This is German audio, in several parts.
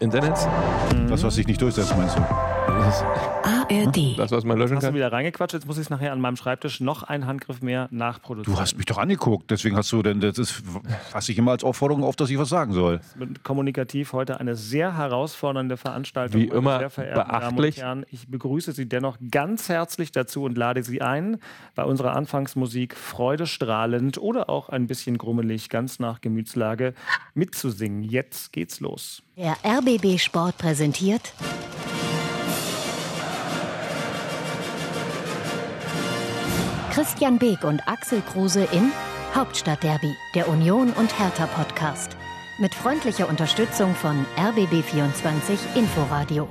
Internet? Das, was sich nicht durchsetzt, meinst du? ARD. Das, was man löschen Hast du kann? wieder reingequatscht? Jetzt muss ich es nachher an meinem Schreibtisch noch einen Handgriff mehr nachproduzieren. Du hast mich doch angeguckt, deswegen hast du denn, das ist, fasse ich immer als Aufforderung auf, dass ich was sagen soll. Kommunikativ heute eine sehr herausfordernde Veranstaltung. Wie meine immer sehr verehrten Damen und beachtlich. Herren. Ich begrüße Sie dennoch ganz herzlich dazu und lade Sie ein, bei unserer Anfangsmusik freudestrahlend oder auch ein bisschen grummelig, ganz nach Gemütslage, mitzusingen. Jetzt geht's los. Der RBB Sport präsentiert Christian Beek und Axel Kruse in Hauptstadtderby, der Union und Hertha Podcast. Mit freundlicher Unterstützung von RBB24 Inforadio.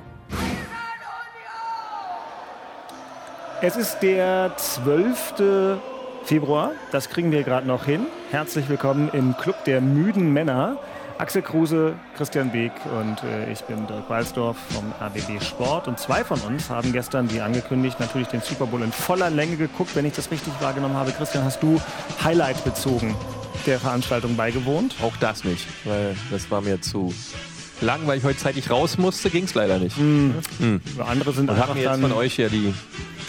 Es ist der 12. Februar, das kriegen wir gerade noch hin. Herzlich willkommen im Club der müden Männer. Axel Kruse, Christian Beek und äh, ich bin Dirk Walsdorf vom RBB Sport. Und zwei von uns haben gestern, wie angekündigt, natürlich den Super Bowl in voller Länge geguckt. Wenn ich das richtig wahrgenommen habe, Christian, hast du Highlight bezogen der Veranstaltung beigewohnt? Auch das nicht, weil das war mir zu lang, weil ich heute zeitig raus musste, ging es leider nicht. Andere sind Und einfach habe mir jetzt dann von euch ja die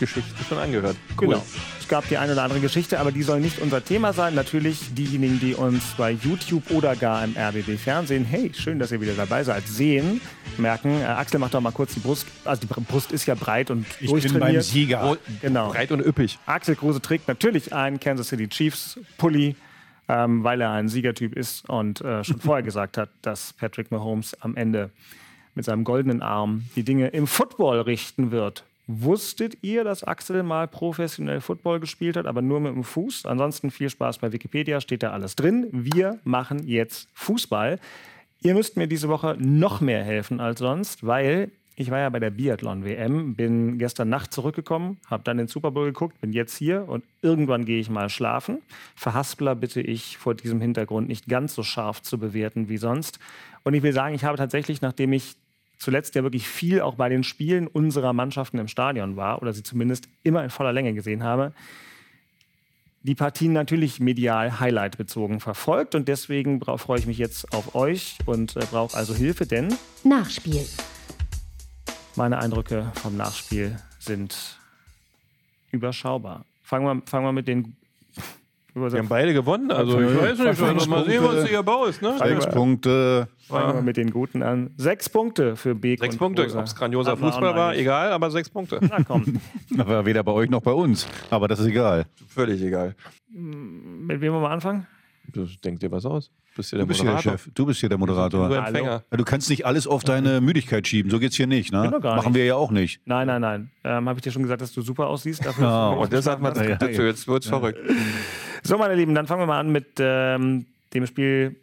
Geschichte schon angehört. Cool. Genau. Es gab die eine oder andere Geschichte, aber die soll nicht unser Thema sein. Natürlich diejenigen, die uns bei YouTube oder gar im RBB Fernsehen, hey, schön, dass ihr wieder dabei seid, sehen, merken, äh, Axel macht doch mal kurz die Brust, also die Brust ist ja breit und Ich bin beim durchtrainiert. Sieger. Genau. Breit und üppig. Axel Kruse trägt natürlich einen Kansas City Chiefs Pulli, ähm, weil er ein Siegertyp ist und äh, schon vorher gesagt hat, dass Patrick Mahomes am Ende mit seinem goldenen Arm die Dinge im Football richten wird. Wusstet ihr, dass Axel mal professionell Football gespielt hat, aber nur mit dem Fuß? Ansonsten viel Spaß bei Wikipedia, steht da alles drin. Wir machen jetzt Fußball. Ihr müsst mir diese Woche noch mehr helfen als sonst, weil ich war ja bei der Biathlon-WM, bin gestern Nacht zurückgekommen, habe dann den Super Bowl geguckt, bin jetzt hier und irgendwann gehe ich mal schlafen. Verhaspler bitte ich vor diesem Hintergrund nicht ganz so scharf zu bewerten wie sonst. Und ich will sagen, ich habe tatsächlich, nachdem ich zuletzt ja wirklich viel auch bei den Spielen unserer Mannschaften im Stadion war oder sie zumindest immer in voller Länge gesehen habe, die Partien natürlich medial Highlight bezogen verfolgt und deswegen freue ich mich jetzt auf euch und äh, brauche also Hilfe, denn Nachspiel. meine Eindrücke vom Nachspiel sind überschaubar. Fangen wir, fangen wir mit den. Wir haben beide gewonnen, also ich weiß nicht, also mal sehen, was du hier baust. Ne? Sechs Punkte. Fangen wir mit den Guten an. Sechs Punkte für Beek Sechs und Punkte, ob es grandioser Fußball war, nicht. egal, aber sechs Punkte. Na komm, Aber weder bei euch noch bei uns. Aber das ist egal. Völlig egal. mit wem wollen wir anfangen? Das denkt dir was aus. Bist du Du bist hier der Moderator? Chef. Du bist hier der Du Moderator. Empfänger. Ja, du kannst nicht alles auf deine Müdigkeit schieben. So geht's hier nicht. Ne? Gar Machen nicht. wir ja auch nicht. Nein, nein, nein. Ähm, Habe ich dir schon gesagt, dass du super aussiehst? Dafür du Und das hat man Ja, ja, ja. jetzt wird's verrückt. So, meine Lieben, dann fangen wir mal an mit ähm, dem Spiel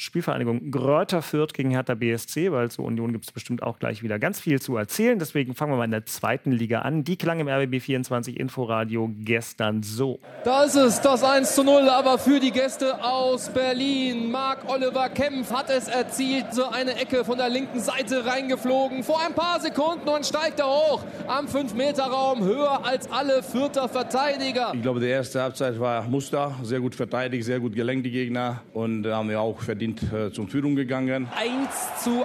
Spielvereinigung Gröter Fürth gegen Hertha BSC, weil zur Union gibt es bestimmt auch gleich wieder ganz viel zu erzählen. Deswegen fangen wir mal in der zweiten Liga an. Die klang im RBB 24 Inforadio gestern so. Da ist es, das 1 zu 0, aber für die Gäste aus Berlin. Marc-Oliver Kempf hat es erzielt, so eine Ecke von der linken Seite reingeflogen. Vor ein paar Sekunden und steigt er hoch am 5-Meter-Raum, höher als alle Vierter Verteidiger. Ich glaube, die erste Halbzeit war Muster, sehr gut verteidigt, sehr gut gelenkt die Gegner und da haben wir auch verdient äh, zum Führung gegangen. 1 zu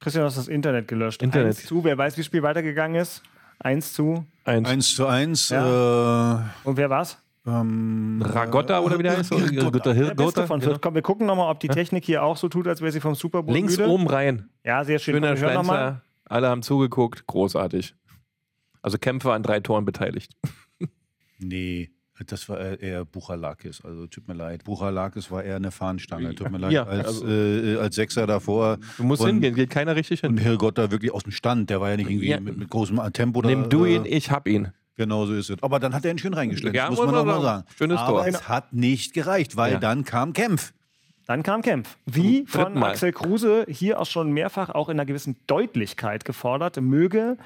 Christian, du hast das Internet gelöscht. Internet. Eins zu, wer weiß, wie das Spiel weitergegangen ist? Eins zu. Eins. Eins zu eins. Ja. Äh, Und wer war's? ähm, Ragotta oder wie der heißt? Hirgotta. Hirgotta. von Genau. Komm, wir gucken nochmal, ob die Technik hier auch so tut, als wäre sie vom Super Bowl Links müde. oben rein. Ja, sehr schön. Schöner. Schlenzer. Alle haben zugeguckt. Großartig. Also Kämpfer an drei Toren beteiligt. Nee, das war eher- Buchalakis. Also tut mir leid. Buchalakis war eher eine Fahnenstange. Tut mir leid. Ja, als, also- äh, als Sechser davor. Du musst und, hingehen, geht keiner richtig Und hin. Hirgotta wirklich aus dem Stand. Der war ja nicht irgendwie Ja. mit, mit großem Tempo da. Nimm du ihn, äh, ich hab ihn. Genau so ist es. Aber dann hat er ihn schön reingestellt. Ja, muss man auch mal sagen. Schönes Aber Tor. es hat nicht gereicht, weil Ja. dann kam Kempf. Dann kam Kempf. Wie von. Axel Kruse hier auch schon mehrfach auch in einer gewissen Deutlichkeit gefordert, möge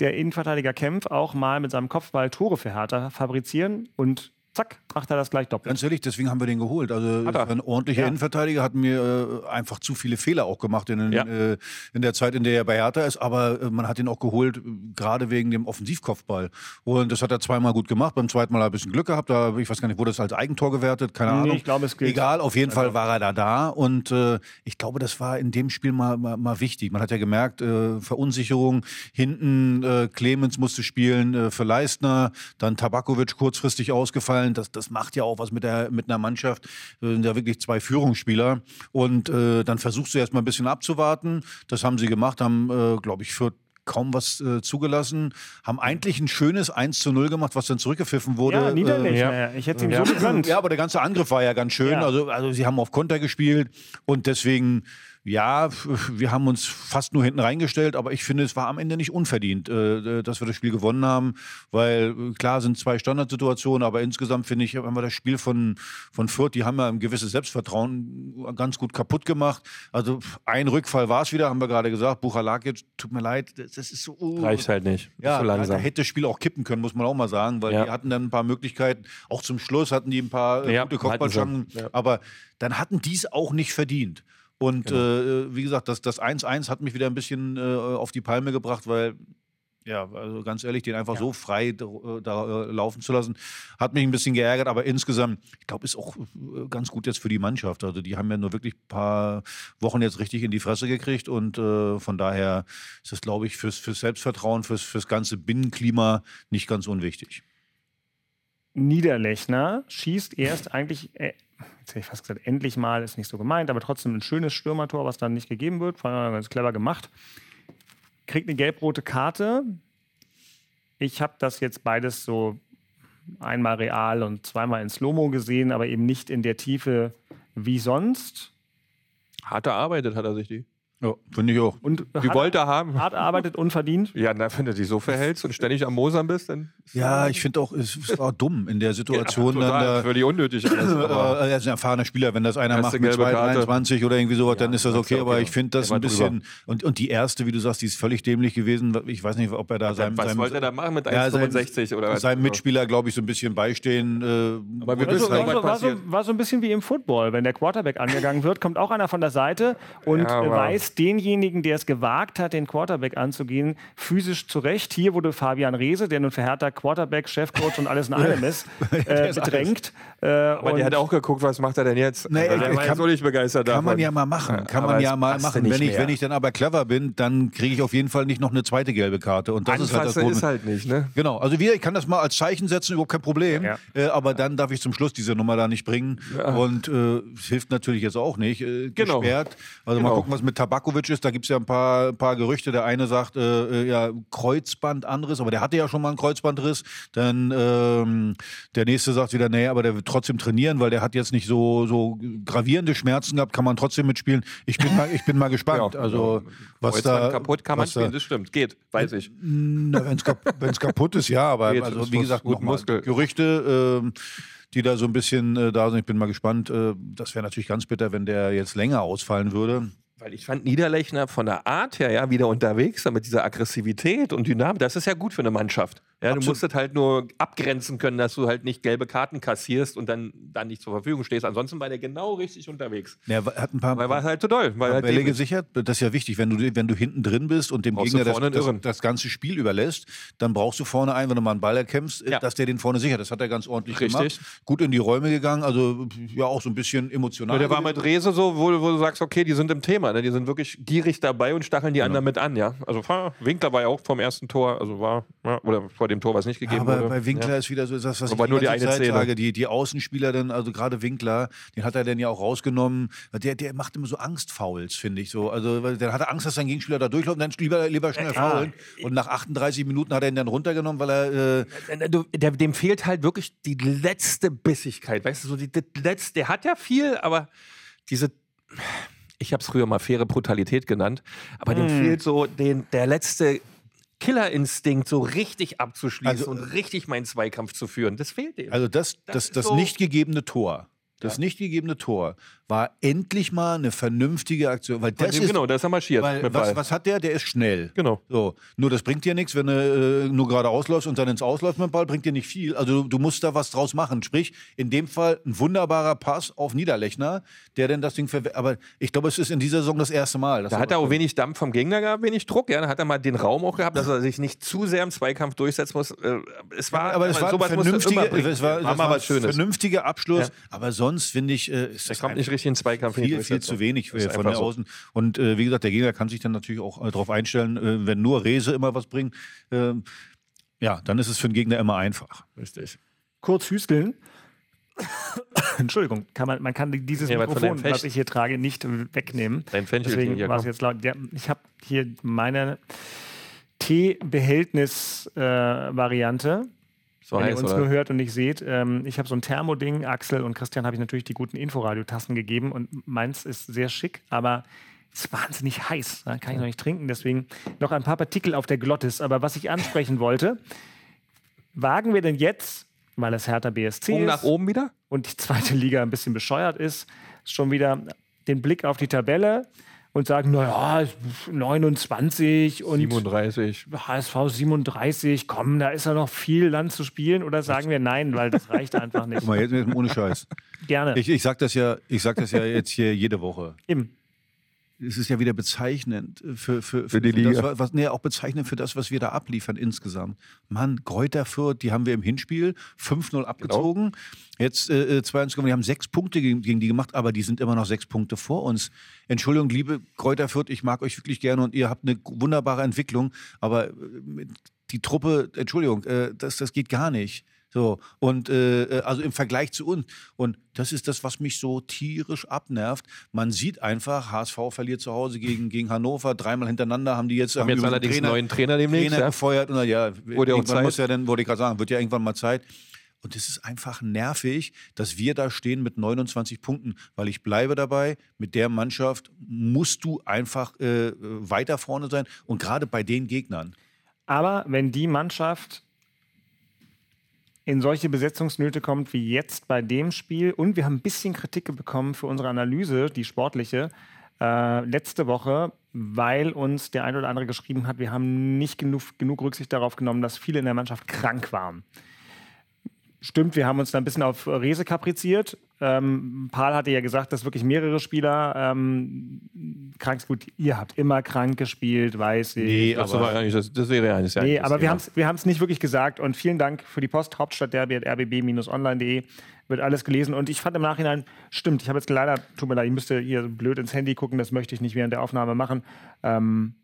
der Innenverteidiger Kempf auch mal mit seinem Kopfball Tore für Hertha fabrizieren und zack, macht er das gleich doppelt. Ganz ehrlich, deswegen haben wir den geholt. Also ein ordentlicher Ja. Innenverteidiger hat mir äh, einfach zu viele Fehler auch gemacht in, Ja. äh, in der Zeit, in der er bei Hertha ist. Aber äh, man hat ihn auch geholt, äh, gerade wegen dem Offensivkopfball. Und das hat er zweimal gut gemacht. Beim zweiten Mal hat er ein bisschen Glück gehabt. Da, ich weiß gar nicht, wurde das als Eigentor gewertet? Keine Nee, Ahnung. ich glaube, es gilt. Egal, auf jeden Fall war er da da. Und äh, ich glaube, das war in dem Spiel mal, mal, mal wichtig. Man hat ja gemerkt, äh, Verunsicherung. Hinten Clemens musste spielen für Leistner. Dann Tabakovic kurzfristig ausgefallen. Das, das macht ja auch was mit, der, mit einer Mannschaft. Äh, sind ja wirklich zwei Führungsspieler. Und äh, dann versuchst du erst mal ein bisschen abzuwarten. Das haben sie gemacht, haben, äh, glaube ich, für kaum was äh, zugelassen, haben eigentlich ein schönes 1 zu 0 gemacht, was dann zurückgepfiffen wurde. Ja, Äh, Niederlechner. Ich hätte ihm Ja. so gegönnt. ja, aber der ganze Angriff war ja ganz schön. Ja. Also, also sie haben auf Konter gespielt und deswegen, ja, wir haben uns fast nur hinten reingestellt, aber ich finde, es war am Ende nicht unverdient, äh, dass wir das Spiel gewonnen haben, weil äh, klar sind zwei Standardsituationen, aber insgesamt finde ich, haben wir das Spiel von, von Fürth, die haben ja ein gewisses Selbstvertrauen ganz gut kaputt gemacht. Also ein Rückfall war es wieder, haben wir gerade gesagt. Buchalakic, tut mir leid, das ist so. uh, Reicht halt nicht. ja, zu da, da langsam. hätte das Spiel auch kippen können, muss man auch mal sagen, weil Ja. die hatten dann ein paar Möglichkeiten. Auch zum Schluss hatten die ein paar äh, Ja, gute Kopfballchancen. Ja. aber dann hatten die es auch nicht verdient. Und Genau. äh, wie gesagt, das das 1-1 hat mich wieder ein bisschen äh, auf die Palme gebracht, weil ja, also ganz ehrlich, den einfach so frei da, da äh, laufen zu lassen, hat mich ein bisschen geärgert, aber insgesamt, ich glaube, ist auch äh, ganz gut jetzt für die Mannschaft. Also die haben ja nur wirklich ein paar Wochen jetzt richtig in die Fresse gekriegt und äh, von daher ist das, glaube ich, fürs, fürs Selbstvertrauen, fürs, fürs ganze Binnenklima nicht ganz unwichtig. Niederlechner schießt erst eigentlich, äh, jetzt hätte ich fast gesagt, endlich mal, ist nicht so gemeint, aber trotzdem ein schönes Stürmertor, was dann nicht gegeben wird. War ganz clever gemacht. Kriegt eine gelb-rote Karte. Ich habe das jetzt beides so einmal real und zweimal in Slow-Mo gesehen, aber eben nicht in der Tiefe wie sonst. Hart erarbeitet hat er sich die. Ja, finde ich auch. Und Die hat wollte er haben. hart erarbeitet, unverdient. Ja, na, wenn du dich so verhältst und ständig am Mosern bist, dann. Ja, ich finde auch, es, war dumm in der Situation. Total, dann da, völlig unnötig alles. Aber Äh, er ist ein erfahrener Spieler. Wenn das einer macht mit gelbe Karte. 2,23 oder irgendwie sowas, dann ist das okay. okay. Aber ich finde das ein bisschen. Und, und die erste, wie du sagst, die ist völlig dämlich gewesen. Ich weiß nicht, ob er da seinem, was seinem, wollte er da machen mit Ja, sein- 1,65 oder was? seinem Mitspieler, glaube ich, so ein bisschen beistehen. Äh, Aber wir wissen das auch, halt- was war, so, war, so, ein bisschen wie im Football. Wenn der Quarterback angegangen wird, kommt auch einer von der Seite und Ja, weist denjenigen, der es gewagt hat, den Quarterback anzugehen, physisch zurecht. Hier wurde Fabian Reese, der nun Hertha Quarterback, Chefcoach und alles in allem ist, äh, bedrängt. Äh, Aber und der hat auch geguckt, was macht er denn jetzt? Nee, Also der ich- war kann- nicht begeistert Kann man davon. ja mal machen. Kann aber man ja mal machen. Wenn ich, mehr. wenn ich dann aber clever bin, dann kriege ich auf jeden Fall nicht noch eine zweite gelbe Karte. Und das ist halt das Anfassen Problem. ist halt nicht, ne? Genau, also wir, ich kann das mal als Zeichen setzen, überhaupt kein Problem. Ja. Äh, aber dann darf ich zum Schluss diese Nummer da nicht bringen. Und äh, es hilft natürlich jetzt auch nicht. Äh, Genau. Gesperrt. Also mal Genau. gucken, was mit Tabakovic ist. Da gibt es ja ein paar, paar Gerüchte. Der eine sagt, äh, äh, ja, Kreuzbandanriss, aber der hatte ja schon mal einen Kreuzbandriss. Dann ähm, der nächste sagt wieder, nee, aber der wird trotzdem trainieren, weil der hat jetzt nicht so, so gravierende Schmerzen gehabt, kann man trotzdem mitspielen. Ich bin mal, ich bin mal gespannt. Ja, also was Kreuzband da kaputt kann man was da- spielen, das stimmt. Geht, weiß ich. na, wenn's kap kaputt ist, ja, aber Geht, also, wie gesagt, gut Muskel. Gerüchte, ähm, die da so ein bisschen äh, da sind. Ich bin mal gespannt. Äh, das wäre natürlich ganz bitter, wenn der jetzt länger ausfallen würde. Weil ich fand Niederlechner von der Art her ja wieder unterwegs, mit dieser Aggressivität und Dynamik, das ist ja gut für eine Mannschaft. Ja, du Absolut. musst es halt nur abgrenzen können, dass du halt nicht gelbe Karten kassierst und dann, dann nicht zur Verfügung stehst. Ansonsten war der genau richtig unterwegs. Er hat ein paar, Weil war halt zu doll. Weil halt Bälle gesichert. Das ist ja wichtig. Wenn du, wenn du hinten drin bist und dem Brauchst Gegner du das, das, das ganze Spiel überlässt, dann brauchst du vorne einen, wenn du mal einen Ball erkämpfst, Ja. dass der den vorne sichert. Das hat er ganz ordentlich Richtig. gemacht. Gut in die Räume gegangen. Also ja, auch so ein bisschen emotional. Ja, der war mit Rese so, wo, wo du sagst, okay, die sind im Thema, ne? die sind wirklich gierig dabei und stacheln die anderen mit an, ja. Also Winkler war ja auch vom ersten Tor, also war, ja, oder vor dem Tor, was nicht gegeben Aber wurde. bei Winkler ja. ist wieder so das, was Aber ich nur die eine Zeit Szene. sage. Die, die Außenspieler dann, also gerade Winkler, den hat er dann ja auch rausgenommen. Der, der macht immer so Angstfouls, finde ich so. Also der hatte Angst, dass sein Gegenspieler da durchläuft und dann lieber, lieber schnell faulen. Und nach 38 Minuten hat er ihn dann runtergenommen, weil er äh, Du, der, dem fehlt halt wirklich die letzte Bissigkeit, weißt du, so die, die letzte, der hat ja viel, aber diese, ich habe es früher mal faire Brutalität genannt, aber dem fehlt so den, der letzte Killerinstinkt so richtig abzuschließen Also, und richtig meinen Zweikampf zu führen. Das fehlt dem. also das, Das das, das so- nicht gegebene Tor. das nicht gegebene Tor, war endlich mal eine vernünftige Aktion. Weil das dem, ist, genau, da ist er marschiert. weil, mit was, Ball. was hat der? Der ist schnell. Genau. So, nur das bringt dir nichts, wenn du äh, nur gerade ausläufst und dann ins Ausläufst mit dem Ball, bringt dir nicht viel. Also du, du musst da was draus machen. Sprich, in dem Fall ein wunderbarer Pass auf Niederlechner, der denn das Ding verwendet. Aber ich glaube, es ist in dieser Saison das erste Mal. Da hat er auch wenig Dampf vom Gegner gehabt, wenig Druck. Ja, da hat er mal den Raum auch gehabt, dass er sich nicht zu sehr im Zweikampf durchsetzen muss. Äh, Es war, aber es war du vernünftiger, immer bringen. es war, war das mal war was Schönes. vernünftiger Abschluss. Ja. Aber sonst finde ich, äh, ist das kommt nicht richtig den Zweikampf. viel, viel zu wenig äh, von der so. Außen. Und äh, wie gesagt, der Gegner kann sich dann natürlich auch äh, darauf einstellen, äh, wenn nur Rese immer was bringt. Äh, ja, dann ist es für den Gegner immer einfach. Richtig. kurz hüsteln. Entschuldigung, kann man, man kann dieses Ja, Mikrofon, was ich hier trage, nicht wegnehmen. Dein Fenchel Deswegen war es jetzt laut. Ja, ich habe hier meine Teebehältnis-Variante. So wenn ihr heiß, uns oder? nur hört und nicht seht. Ähm, ich habe so ein Thermoding. Axel und Christian habe ich natürlich die guten Inforadiotassen gegeben und meins ist sehr schick, aber ist wahnsinnig heiß. Da kann ich noch nicht trinken. Deswegen noch ein paar Partikel auf der Glottis. Aber was ich ansprechen wollte, wagen wir denn jetzt, weil es Hertha BSC Bogen ist nach oben wieder? und die zweite Liga ein bisschen bescheuert ist, schon wieder den Blick auf die Tabelle und sagen, naja, 29 und 37. HSV 37, komm, da ist ja noch viel Land zu spielen oder sagen wir nein, weil das reicht einfach nicht. Guck mal, jetzt, jetzt ohne Scheiß. Gerne. Ich, ich sag das ja, ich sag das ja jetzt hier jede Woche. Eben. Es ist ja wieder bezeichnend für, für, Für die das, Liga. was, nee, auch bezeichnend für das, was wir da abliefern insgesamt. Mann, Kräuter Fürth, die haben wir im Hinspiel 5-0 abgezogen. Jetzt äh, 2-1 gewonnen. Wir haben sechs Punkte gegen, gegen die gemacht, aber die sind immer noch sechs Punkte vor uns. Entschuldigung, liebe Kräuter Fürth, ich mag euch wirklich gerne und ihr habt eine wunderbare Entwicklung, aber äh, die Truppe, Entschuldigung, äh, das, das geht gar nicht. So, und äh, äh, also im Vergleich zu uns. Und das ist das, was mich so tierisch abnervt. Man sieht einfach, HSV verliert zu Hause gegen, gegen Hannover, dreimal hintereinander haben die jetzt, Haben jetzt allerdings einen neuen Trainer demnächst. Trainer Ja? gefeuert. Und ja, Wurde ja auch irgendwann Zeit. muss ja dann, wollte ich gerade sagen, wird ja irgendwann mal Zeit. Und es ist einfach nervig, dass wir da stehen mit 29 Punkten, weil ich bleibe dabei, mit der Mannschaft musst du einfach äh, weiter vorne sein und gerade bei den Gegnern. Aber wenn die Mannschaft in solche Besetzungsnöte kommt wie jetzt bei dem Spiel und wir haben ein bisschen Kritik bekommen für unsere Analyse, die sportliche, äh, letzte Woche, weil uns der ein oder andere geschrieben hat, wir haben nicht genug, genug Rücksicht darauf genommen, dass viele in der Mannschaft krank waren. Stimmt, wir haben uns da ein bisschen auf Rese kapriziert. Ähm, Paul hatte ja gesagt, dass wirklich mehrere Spieler ähm, krank. Gut, ihr habt immer krank gespielt, weiß ich. Nee, Das, war eigentlich, das, das wäre ja Nee, aber wir Thema. haben es wir haben's nicht wirklich gesagt. Und vielen Dank für die Post, Hauptstadtderby at rbb-online.de. Wird alles gelesen. Und ich fand im Nachhinein, stimmt, ich habe jetzt leider, tut mir leid, ich müsste hier blöd ins Handy gucken, das möchte ich nicht während der Aufnahme machen. Ähm,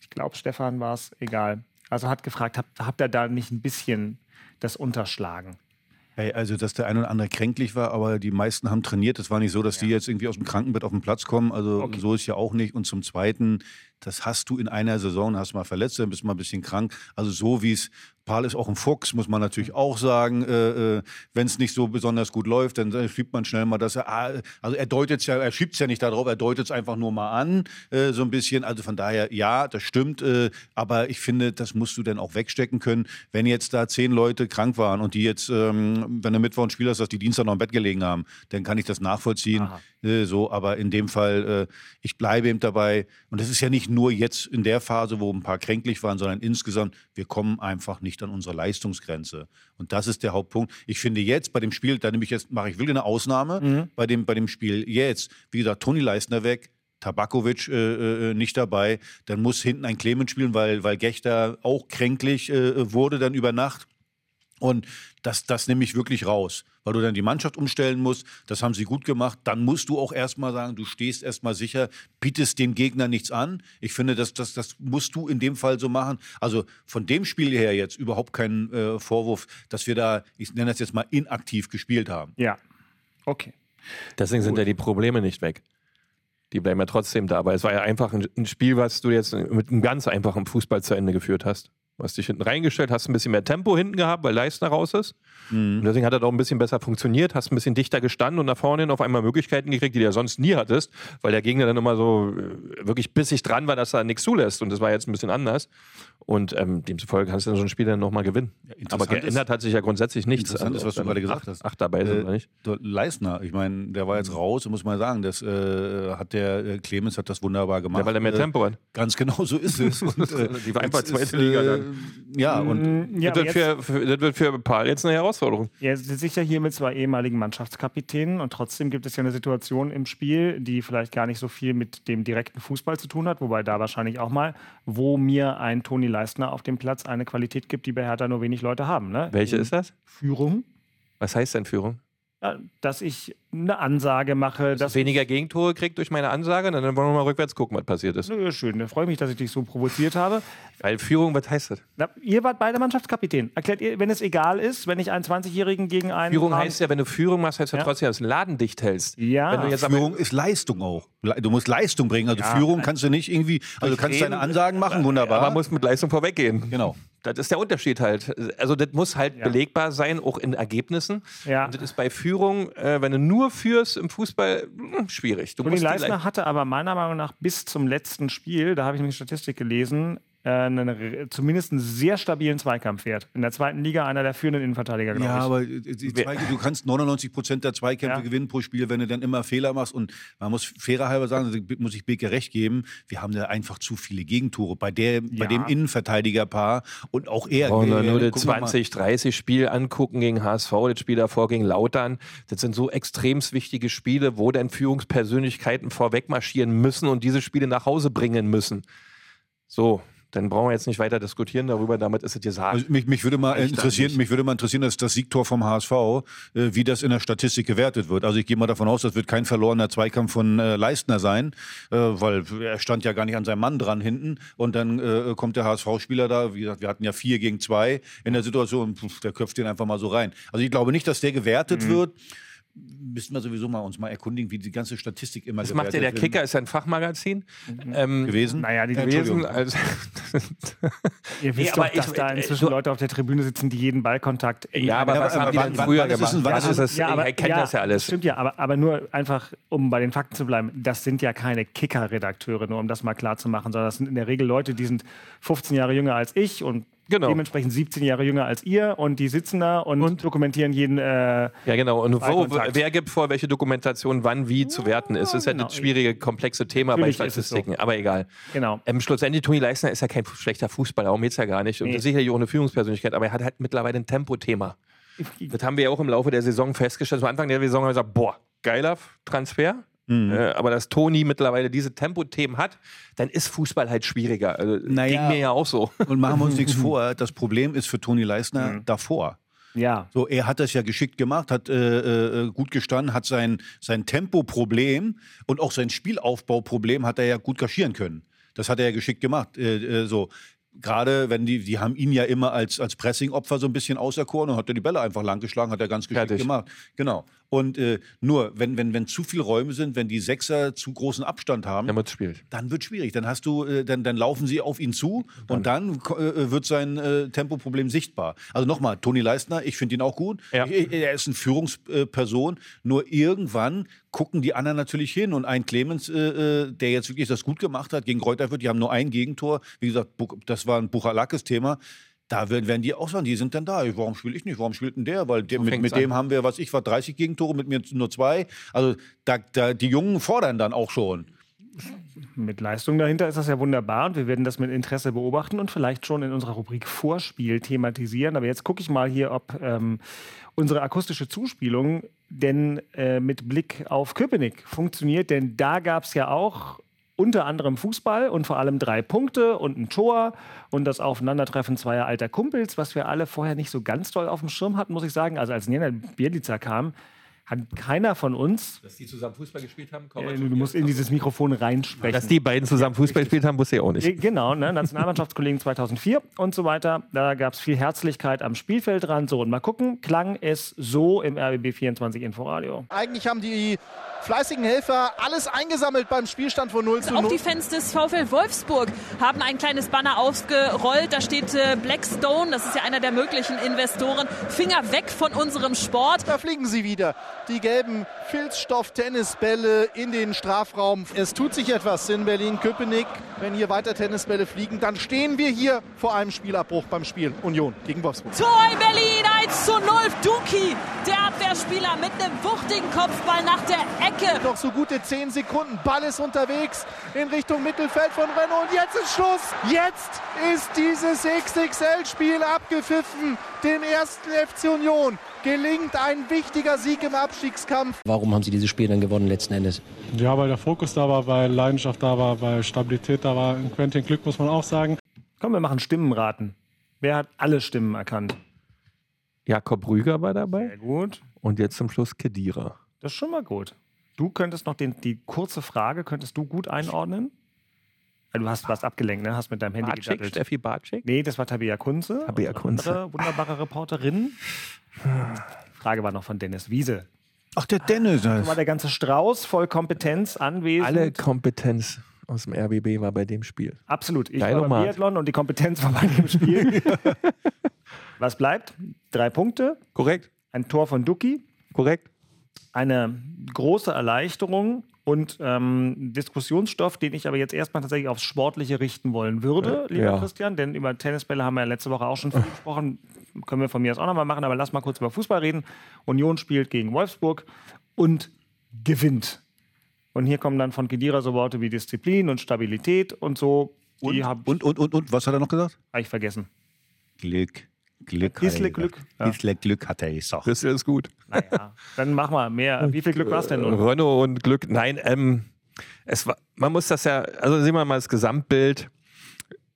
ich glaube, Stefan war es, egal. Also hat gefragt, habt, habt ihr da nicht ein bisschen das unterschlagen? Hey, also, dass der ein oder andere kränklich war, aber die meisten haben trainiert. Es war nicht so, dass die jetzt irgendwie aus dem Krankenbett auf den Platz kommen. Also, so ist ja auch nicht. Und zum Zweiten, das hast du in einer Saison, hast mal verletzt, dann bist du mal ein bisschen krank. Also, so wie es, Paul ist auch ein Fuchs, muss man natürlich auch sagen. Äh, äh, Wenn es nicht so besonders gut läuft, dann äh, schiebt man schnell mal, dass er, ah, also er deutet es ja, er schiebt es ja nicht darauf, er deutet es einfach nur mal an, äh, so ein bisschen. Also von daher, ja, das stimmt. Äh, aber ich finde, das musst du dann auch wegstecken können. Wenn jetzt da zehn Leute krank waren und die jetzt, ähm, wenn du Mittwoch ein Spiel hast, dass die Dienstag noch im Bett gelegen haben, dann kann ich das nachvollziehen. Äh, so, aber in dem Fall, ich bleibe eben dabei. Und das ist ja nicht nur jetzt in der Phase, wo ein paar kränklich waren, sondern insgesamt, wir kommen einfach nicht an unsere Leistungsgrenze. Und das ist der Hauptpunkt. Ich finde jetzt bei dem Spiel, da nehme ich jetzt, mache ich wirklich eine Ausnahme, bei, dem, bei dem Spiel jetzt, wie gesagt, Toni Leistner weg, Tabakovic äh, äh, nicht dabei, dann muss hinten ein Clemens spielen, weil, weil Gechter auch kränklich äh, wurde dann über Nacht. Und das, das nehme ich wirklich raus, weil du dann die Mannschaft umstellen musst. Das haben sie gut gemacht. Dann musst du auch erstmal sagen, du stehst erstmal sicher, bietest dem Gegner nichts an. Ich finde, das, das, das musst du in dem Fall so machen. Also von dem Spiel her jetzt überhaupt keinen äh, Vorwurf, dass wir da, ich nenne das jetzt mal, inaktiv gespielt haben. Ja. Okay. Deswegen sind ja die Probleme nicht weg. Die bleiben ja trotzdem da. Aber es war ja einfach ein, ein Spiel, was du jetzt mit einem ganz einfachen Fußball zu Ende geführt hast. Du hast dich hinten reingestellt, hast ein bisschen mehr Tempo hinten gehabt, weil Leistner raus ist. Und deswegen hat er doch ein bisschen besser funktioniert, hast ein bisschen dichter gestanden und nach vorne hin auf einmal Möglichkeiten gekriegt, die du ja sonst nie hattest, weil der Gegner dann immer so äh, wirklich bissig dran war, dass er nichts zulässt. Und das war jetzt ein bisschen anders. Und ähm, demzufolge kannst du dann so ein Spiel dann nochmal gewinnen. Aber interessant geändert hat sich ja grundsätzlich nichts. Interessant ist, was du gerade dann gesagt acht, hast. Acht dabei sind Äh, nicht. Leisner, ich meine, der war jetzt raus, muss man sagen. Das äh, hat der äh, Clemens hat das wunderbar gemacht. Ja, weil er mehr Äh, Tempo hat. Ganz genau so ist es. Und, äh, Die war einfach zweite ist, Liga äh, dann. Ja, und Mm, ja, das, aber wird für, für, das wird für Paul jetzt eine Herausforderung. er sitzt sicher hier mit zwei ehemaligen Mannschaftskapitänen und trotzdem gibt es ja eine Situation im Spiel, die vielleicht gar nicht so viel mit dem direkten Fußball zu tun hat, wobei da wahrscheinlich auch mal, wo mir ein Toni Leistner auf dem Platz eine Qualität gibt, die bei Hertha nur wenig Leute haben. Ne? Welche ist das? Führung, Was heißt denn Führung? Ja, dass ich eine Ansage mache, dass Weniger Gegentore kriegt durch meine Ansage, dann wollen wir mal rückwärts gucken, was passiert ist. Nö, schön, da freue ich mich, dass ich dich so provoziert habe. Weil Führung, was heißt das? Na, ihr wart beide Mannschaftskapitän. Erklärt ihr, wenn es egal ist, wenn ich einen 20-Jährigen gegen einen. Führung Rahmen- heißt ja, wenn du Führung machst, heißt ja, Ja. trotzdem, dass du einen Laden dicht hältst. Ja. Wenn du jetzt aber Führung ist Leistung auch. Du musst Leistung bringen. Also Ja. Führung kannst du nicht irgendwie, also du kannst Reden- deine Ansagen machen, wunderbar. aber muss mit Leistung vorweggehen. genau. Das ist der Unterschied halt. Also das muss halt Ja. belegbar sein, auch in Ergebnissen. Ja. Und das ist bei Führung, äh, wenn du nur führst im Fußball, mh, schwierig. Du Toni musst die Leistner Le- hatte aber meiner Meinung nach bis zum letzten Spiel, da habe ich nämlich Statistik gelesen, einen, re- zumindest einen sehr stabilen Zweikampfwert. In der zweiten Liga einer der führenden Innenverteidiger, glaube Ja, ich. aber äh, die Zweige, du kannst 99 Prozent der Zweikämpfe Ja. gewinnen pro Spiel, wenn du dann immer Fehler machst. Und man muss fairer halber sagen, also muss ich Beke recht geben, wir haben da einfach zu viele Gegentore bei, der, bei Ja. dem Innenverteidigerpaar und auch er. Oh, äh, nur, nur das gucken wir mal. 20-30-Spiel angucken gegen HSV, das Spiel davor gegen Lautern. Das sind so extremst wichtige Spiele, wo dann Führungspersönlichkeiten vorweg marschieren müssen und diese Spiele nach Hause bringen müssen. So, dann brauchen wir jetzt nicht weiter diskutieren darüber, damit ist es gesagt. Also mich, mich würde mal interessieren, mich würde mal interessieren, dass das Siegtor vom HSV, äh, wie das in der Statistik gewertet wird. Also ich gehe mal davon aus, das wird kein verlorener Zweikampf von äh, Leistner sein, äh, weil er stand ja gar nicht an seinem Mann dran hinten und dann äh, kommt der HSV-Spieler da, wie gesagt, wir hatten ja vier gegen zwei in der Situation, pf, der köpft den einfach mal so rein. Also ich glaube nicht, dass der gewertet Mhm. wird. Müssen wir sowieso mal uns mal erkundigen, wie die ganze Statistik immer Das macht ja der gewertet Kicker, ist ja ein Fachmagazin. Ähm, gewesen. Naja, die gewesen. Also, Ihr wisst aber doch, dass ich- da äh, inzwischen du- Leute auf der Tribüne sitzen, die jeden Ballkontakt. ja, aber Ja, was aber haben die wann- früher wann ist es gemacht? ein- wann Ja, ist das es- ist, Ja, aber, ich kenne das ja alles. Stimmt ja, aber, aber nur einfach, um bei den Fakten zu bleiben, das sind ja keine Kicker-Redakteure, nur um das mal klar zu machen, sondern das sind in der Regel Leute, die sind 15 Jahre jünger als ich und Genau. dementsprechend 17 Jahre jünger als ihr und die sitzen da und, dokumentieren jeden. Äh, Ja, genau. Und wo, wer gibt vor, welche Dokumentation wann wie zu werten ist? Das ist ja genau. das schwierige, komplexe Thema Natürlich bei ist es so. Statistiken. Aber egal. genau. Ähm, schlussendlich, Toni Leisner ist ja kein schlechter Fußballer, darum geht es ja gar nicht. Und Nee. sicherlich auch eine Führungspersönlichkeit, aber er hat halt mittlerweile ein Tempothema. Das haben wir ja auch im Laufe der Saison festgestellt. Am Anfang der Saison haben wir gesagt, boah, geiler Transfer. Mhm. Äh, aber dass Toni mittlerweile diese Tempothemen hat, dann ist Fußball halt schwieriger. Also, Naja. Ging mir ja auch so. Und machen wir uns nichts vor, das Problem ist für Toni Leistner davor. Ja. So, er hat das ja geschickt gemacht, hat äh, äh, gut gestanden, hat sein, sein Tempoproblem und auch sein Spielaufbauproblem hat er ja gut kaschieren können. Das hat er ja geschickt gemacht. Äh, äh, so. Gerade wenn die, die haben ihn ja immer als, als Pressing-Opfer so ein bisschen auserkoren und hat er die Bälle einfach lang geschlagen, hat er ganz geschickt Fertig. gemacht. Genau. Und äh, nur, wenn, wenn, wenn zu viele Räume sind, wenn die Sechser zu großen Abstand haben, Wenn man spielt. dann wird schwierig. Dann hast du, äh, dann, dann laufen sie auf ihn zu und dann ko- äh, wird sein äh, Tempoproblem sichtbar. Also nochmal, Toni Leistner, ich finde ihn auch gut. Ja. Ich, er ist eine Führungsperson. Nur irgendwann gucken die anderen natürlich hin und ein Clemens, äh, äh, der jetzt wirklich das gut gemacht hat gegen Kräuterfurt, die haben nur ein Gegentor. Wie gesagt, das war ein Buchalakis-Thema. Da werden, die auch sagen, die sind dann da. Warum spiele ich nicht? Warum spielt denn der? Weil der, mit, mit dem haben wir, was ich war, 30 Gegentore, mit mir nur zwei. Also da, da, die Jungen fordern dann auch schon. Mit Leistung dahinter ist das ja wunderbar und wir werden das mit Interesse beobachten und vielleicht schon in unserer Rubrik Vorspiel thematisieren. Aber jetzt gucke ich mal hier, ob ähm, unsere akustische Zuspielung denn äh, mit Blick auf Köpenick funktioniert. Denn da gab es ja auch unter anderem Fußball und vor allem drei Punkte und ein Tor und das Aufeinandertreffen zweier alter Kumpels, was wir alle vorher nicht so ganz doll auf dem Schirm hatten, muss ich sagen. Also als Nenad Bielica kam, hat keiner von uns, Dass die zusammen Fußball gespielt haben, äh, du musst in dieses Mikrofon reinsprechen. Dass die beiden zusammen Fußball gespielt haben, wusste ich auch nicht. Äh, Genau, ne? Nationalmannschaftskollegen 2004 und so weiter. Da gab es viel Herzlichkeit am Spielfeldrand. So, und mal gucken, klang es so im RBB 24 Inforadio. Eigentlich haben die fleißigen Helfer alles eingesammelt beim Spielstand von 0 zu Auch 0. die Fans des VfL Wolfsburg haben ein kleines Banner ausgerollt. Da steht äh, Blackstone, das ist ja einer der möglichen Investoren. Finger weg von unserem Sport. Da fliegen sie wieder. Die gelben Filzstoff-Tennisbälle in den Strafraum. Es tut sich etwas in Berlin-Köpenick. Wenn hier weiter Tennisbälle fliegen, dann stehen wir hier vor einem Spielabbruch beim Spiel Union gegen Wolfsburg. Tor in Berlin, 1 zu 0. Duki, der Abwehrspieler mit einem wuchtigen Kopfball nach der Ecke. Noch so gute 10 Sekunden. Ball ist unterwegs in Richtung Mittelfeld von Renault. Und jetzt ist Schluss. Jetzt ist dieses XXL-Spiel abgepfiffen. Dem ersten FC Union gelingt ein wichtiger Sieg im Abstiegskampf. Warum haben Sie dieses Spiel dann gewonnen letzten Endes? Ja, weil der Fokus da war, weil Leidenschaft da war, weil Stabilität da war. In Quentin Glück muss man auch sagen. Komm, wir machen Stimmenraten. Wer hat alle Stimmen erkannt? Jakob Rüger war dabei. Sehr gut. Und jetzt zum Schluss Kedira. Das ist schon mal gut. Du könntest noch den, die kurze Frage, könntest du gut einordnen? Du hast was abgelenkt, ne? Hast mit deinem Handy Barczyk, gedattelt. Steffi Barczyk? Nee, das war Tabea Kunze. Tabea Kunze. andere Wunderbare Reporterin. Frage war noch von Dennis Wiese. Ach, der Dennis. Da war der ganze Strauß voll Kompetenz anwesend. Alle Kompetenz aus dem RBB war bei dem Spiel. Absolut. Ich Geil war beim. Biathlon und die Kompetenz war bei dem Spiel. Was bleibt? Drei Punkte, Korrekt, ein Tor von Duki, korrekt. eine große Erleichterung und ähm, Diskussionsstoff, den ich aber jetzt erstmal tatsächlich aufs Sportliche richten wollen würde, lieber Ja. Christian, denn über Tennisbälle haben wir ja letzte Woche auch schon viel gesprochen. Können wir von mir aus auch nochmal machen, aber lass mal kurz über Fußball reden. Union spielt gegen Wolfsburg und gewinnt. Und hier kommen dann von Kedira so Worte wie Disziplin und Stabilität und so. Und, habe und, und, und, und, was hat er noch gesagt? hab ich vergessen. Glück. Glück. Er Glück. Ja. Bisschen Glück hat er gesagt. Das ist gut. Naja, dann mach mal mehr. Wie viel Glück war es denn nun? Renault und Glück. Nein, ähm, es war, man muss das ja, also sehen wir mal das Gesamtbild.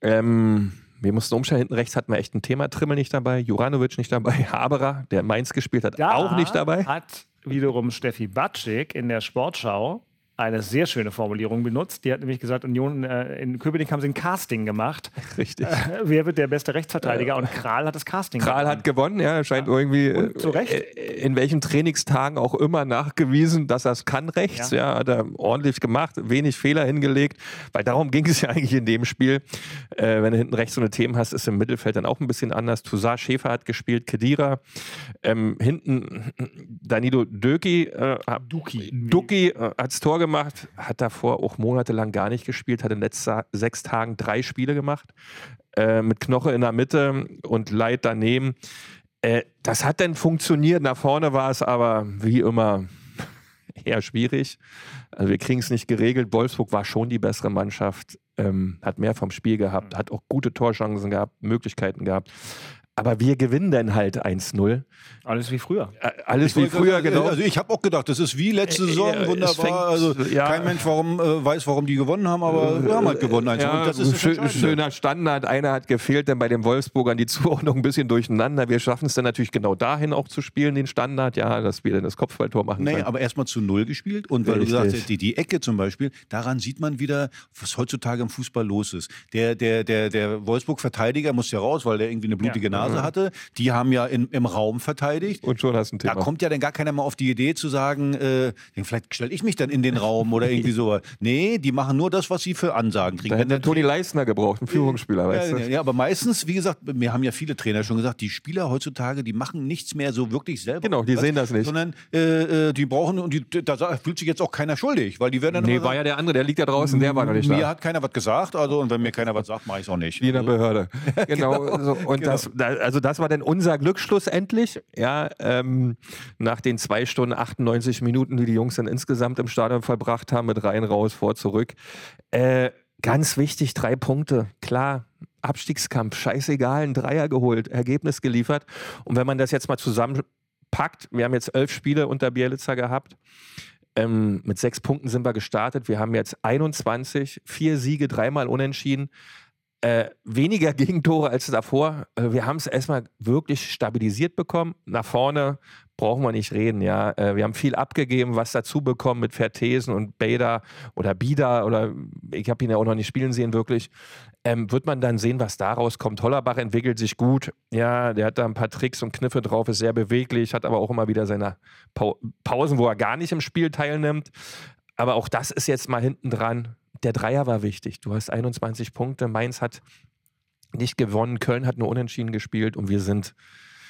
Ähm, wir mussten umstellen. Hinten rechts hatten wir echt ein Thema. Trimmel nicht dabei, Juranovic nicht dabei, Haberer, der in Mainz gespielt hat, Da auch nicht dabei. Hat wiederum Steffi Batschik in der Sportschau eine sehr schöne Formulierung benutzt. Die hat nämlich gesagt, Union äh, in Köpenick haben sie ein Casting gemacht. Richtig. Äh, wer wird der beste Rechtsverteidiger? Und Kral hat das Casting Kral gewonnen. hat gewonnen, ja, er scheint irgendwie Und äh, zu Recht. äh, in welchen Trainingstagen auch immer nachgewiesen, dass er es kann rechts. Ja. hat er ordentlich gemacht, wenig Fehler hingelegt, weil darum ging es ja eigentlich in dem Spiel. Äh, wenn du hinten rechts so eine Themen hast, ist im Mittelfeld dann auch ein bisschen anders. Toussaint Schäfer hat gespielt, Kedira. Ähm, hinten Danilo Döki, äh, Duki. Duki äh, hat's Tor gemacht, hat davor auch monatelang gar nicht gespielt, hat in den letzten sechs Tagen drei Spiele gemacht, äh, mit Knoche in der Mitte und Leid daneben. Äh, das hat dann funktioniert, nach vorne war es aber wie immer eher schwierig. Also wir kriegen es nicht geregelt. Wolfsburg war schon die bessere Mannschaft, ähm, hat mehr vom Spiel gehabt, hat auch gute Torchancen gehabt, Möglichkeiten gehabt. Aber wir gewinnen dann halt 1-0. Alles wie früher. Äh, Alles wie früher, sagen, genau. Also ich habe auch gedacht, das ist wie letzte Äh, Saison, äh, wunderbar. fängt- also ja. kein Mensch warum, äh, weiß, warum die gewonnen haben, aber wir haben halt gewonnen. Ja, und das ist das schön, Entscheidende. schöner Standard. Einer hat gefehlt, denn bei den Wolfsburgern die Zuordnung ein bisschen durcheinander. Wir schaffen es dann natürlich genau dahin auch zu spielen, den Standard, ja, dass wir dann das Kopfballtor machen Nee, können. aber erstmal zu Null gespielt. Und weil Richtig. du sagst, die, die Ecke zum Beispiel, daran sieht man wieder, was heutzutage im Fußball los ist. Der, der, der, der Wolfsburg-Verteidiger muss ja raus, weil der irgendwie eine blutige Nase hatte. Die haben ja in, im Raum verteidigt. Und schon hast du ein Da Thema. kommt ja dann gar keiner mal auf die Idee zu sagen, äh, vielleicht stelle ich mich dann in den Raum oder irgendwie so. Nee, die machen nur das, was sie für Ansagen kriegen. da hätte Toni Leistner gebraucht, ein Führungsspieler, weißt ja, du? ja, ja, aber meistens, wie gesagt, mir haben ja viele Trainer schon gesagt, die Spieler heutzutage, die machen nichts mehr so wirklich selber. Genau, die Was, sehen das nicht. Sondern äh, äh, die brauchen, und die, da fühlt sich jetzt auch keiner schuldig, weil die werden dann Nee, war ja der andere, der liegt da draußen, der war noch nicht mir da. hat keiner was gesagt, also und wenn mir keiner was sagt, mache ich es auch nicht. Wie in der Behörde. Genau. Genau. So, und Genau. das, da, also das war dann unser Glück schlussendlich. Ja, ähm, nach den zwei Stunden 98 Minuten, die die Jungs dann insgesamt im Stadion verbracht haben, mit rein, raus, vor, zurück. Äh, ganz wichtig, drei Punkte. Klar, Abstiegskampf, scheißegal, ein Dreier geholt, Ergebnis geliefert. Und wenn man das jetzt mal zusammenpackt, wir haben jetzt elf Spiele unter Bielitzer gehabt. Ähm, mit sechs Punkten sind wir gestartet. Wir haben jetzt 21, vier Siege, dreimal unentschieden. Äh, weniger Gegentore als davor. Äh, wir haben es erstmal wirklich stabilisiert bekommen. Nach vorne brauchen wir nicht reden, ja. Äh, wir haben viel abgegeben, was dazu bekommen mit Vertesen und Bader oder Bida oder ich habe ihn ja auch noch nicht spielen sehen, wirklich. Ähm, wird man dann sehen, was daraus kommt. Hollerbach entwickelt sich gut. Ja, der hat da ein paar Tricks und Kniffe drauf, ist sehr beweglich, hat aber auch immer wieder seine Pau Pausen, wo er gar nicht im Spiel teilnimmt. Aber auch das ist jetzt mal hinten dran. Der Dreier war wichtig. Du hast 21 Punkte. Mainz hat nicht gewonnen. Köln hat nur unentschieden gespielt und wir sind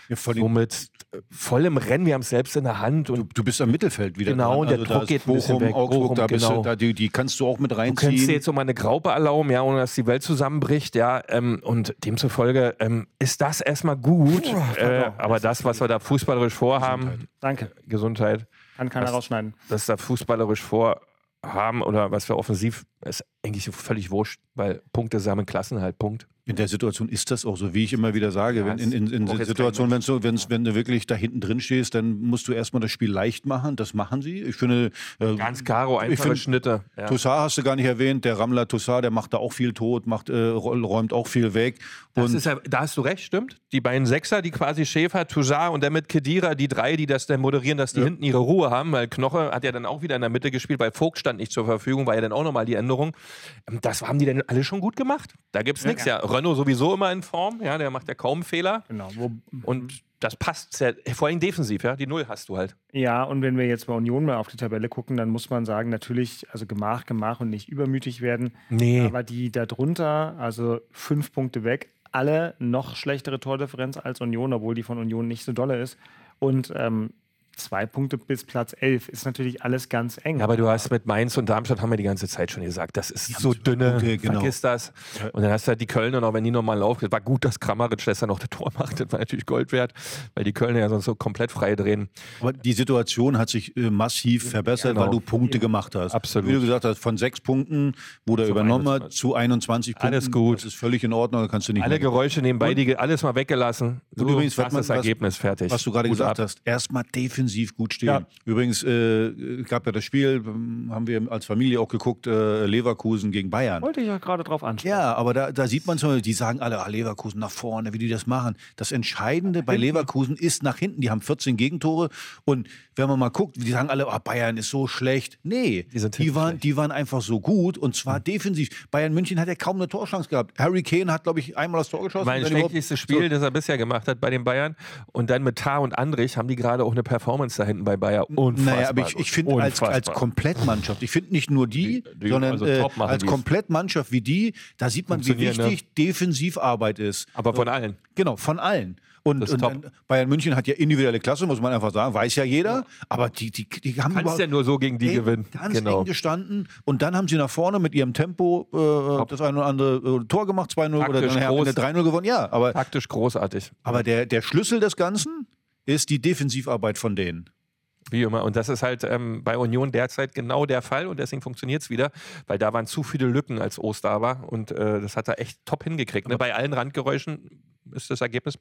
Ja, vor allem- somit äh, voll im Rennen, wir haben es selbst in der Hand und Du bist am Mittelfeld wieder. Genau, dran. und der da Druck geht ein bisschen Bochum, weg. Augsburg, Bochum, da bist genau. du, da, die, die kannst du auch mit Du könntest dir reinziehen. jetzt so mal eine Graupe erlauben, ja, ohne dass die Welt zusammenbricht, ja. Ähm, und demzufolge ähm, ist das erstmal gut. äh, aber das, was wir da fußballerisch vorhaben, Danke. Gesundheit, Kann keiner Was- rausschneiden. das da fußballerisch vorhaben oder was wir offensiv, ist eigentlich völlig wurscht, weil Punkte sammeln Klassen halt, Punkt. In der Situation ist das auch so, wie ich immer wieder sage. Ja, wenn, in in, in braucht der jetzt Situation, kein wenn, so, wenn's, wenn du wirklich da hinten drin stehst, dann musst du erstmal das Spiel leicht machen. Das machen sie. Ich finde, äh, Ganz karo, Ich einfache find- Schnitte. Ja. Toussaint hast du gar nicht erwähnt. Der Rammler Toussaint, der macht da auch viel tot, macht, äh, räumt auch viel weg. Ist ja, da hast du recht, stimmt. Die beiden Sechser, die quasi Schäfer, Toussaint und dann mit Kedira, die drei, die das dann moderieren, dass die hinten ihre Ruhe haben, weil Knoche hat ja dann auch wieder in der Mitte gespielt, weil Vogt stand nicht zur Verfügung, war ja dann auch nochmal die Änderung. Ähm, Das haben die dann alle schon gut gemacht. Da gibt's nichts. Ja, Renault sowieso immer in Form, ja, der macht ja kaum Fehler. Genau. Wo, Und das passt sehr, vor allem defensiv, ja. Die Null hast du halt. Ja, und wenn wir jetzt bei Union mal auf die Tabelle gucken, dann muss man sagen, natürlich, also Gemach, Gemach und nicht übermütig werden. Nee. Aber die da drunter, also fünf Punkte weg, alle noch schlechtere Tordifferenz als Union, obwohl die von Union nicht so dolle ist. Und ähm, zwei Punkte bis Platz elf ist natürlich alles ganz eng. Ja, aber du hast mit Mainz und Darmstadt haben wir die ganze Zeit schon gesagt, das ist so dünne, Okay, genau. vergiss das. Und dann hast du halt die Kölner noch, wenn die nochmal laufen. War gut, dass Kramaric das dann noch das Tor macht, das war natürlich Gold wert, weil die Kölner ja sonst so komplett frei drehen. Aber die Situation hat sich äh, massiv verbessert, Genau. weil du Punkte gemacht hast. Absolut. Wie du gesagt hast, von sechs Punkten, wo der Zu übernommen hat, 21. zu 21 Punkten. Alles gut. Das ist völlig in Ordnung, da kannst du nicht Alle mehr- Geräusche nebenbei, die, alles mal weggelassen. So, Und übrigens, was hast man- das Ergebnis fertig. Was du gerade gesagt ab. hast, erstmal defensiv gut stehen. Ja. Übrigens äh, gab ja das Spiel, haben wir als Familie auch geguckt, äh, Leverkusen gegen Bayern. Wollte ich ja gerade drauf ansprechen. Ja, aber da, da sieht man so, die sagen alle, ah, Leverkusen nach vorne, wie die das machen. Das Entscheidende bei Leverkusen ist nach hinten. Die haben 14 Gegentore und wenn man mal guckt, die sagen alle, ah, Bayern ist so schlecht. Nee, Die sind die, waren, schlecht. die waren einfach so gut und zwar defensiv. Bayern München hat ja kaum eine Torchance gehabt. Harry Kane hat, glaube ich, einmal das Tor geschossen. Mein schlechtestes Spiel, das er bisher gemacht hat bei den Bayern. Und dann mit Tar und Andrich haben die gerade auch eine Performance da hinten bei Bayern. Unfassbar. Naja, aber ich, ich finde als, als Komplettmannschaft, ich finde nicht nur die, Die- die- sondern also äh, als. Komplettmannschaft wie die, da sieht man, wie ne? wichtig Defensivarbeit ist. Aber von allen. Genau, von allen. Und, und Bayern München hat ja individuelle Klasse, muss man einfach sagen, weiß ja jeder. Aber die, die, die haben Kannst ja nur so gegen die ey, gewinnen. Ganz Genau. eng gestanden. Und dann haben sie nach vorne mit ihrem Tempo äh, das eine oder andere äh, Tor gemacht, 2-0 oder Taktisch dann am Ende groß. 3-0 gewonnen. Ja, aber, Taktisch großartig. aber der, der Schlüssel des Ganzen ist die Defensivarbeit von denen. Wie immer. Und das ist halt ähm, bei Union derzeit genau der Fall und deswegen funktioniert es wieder, weil da waren zu viele Lücken, als Ost da war und äh, das hat er echt top hingekriegt. Ne? Bei allen Randgeräuschen ist das Ergebnis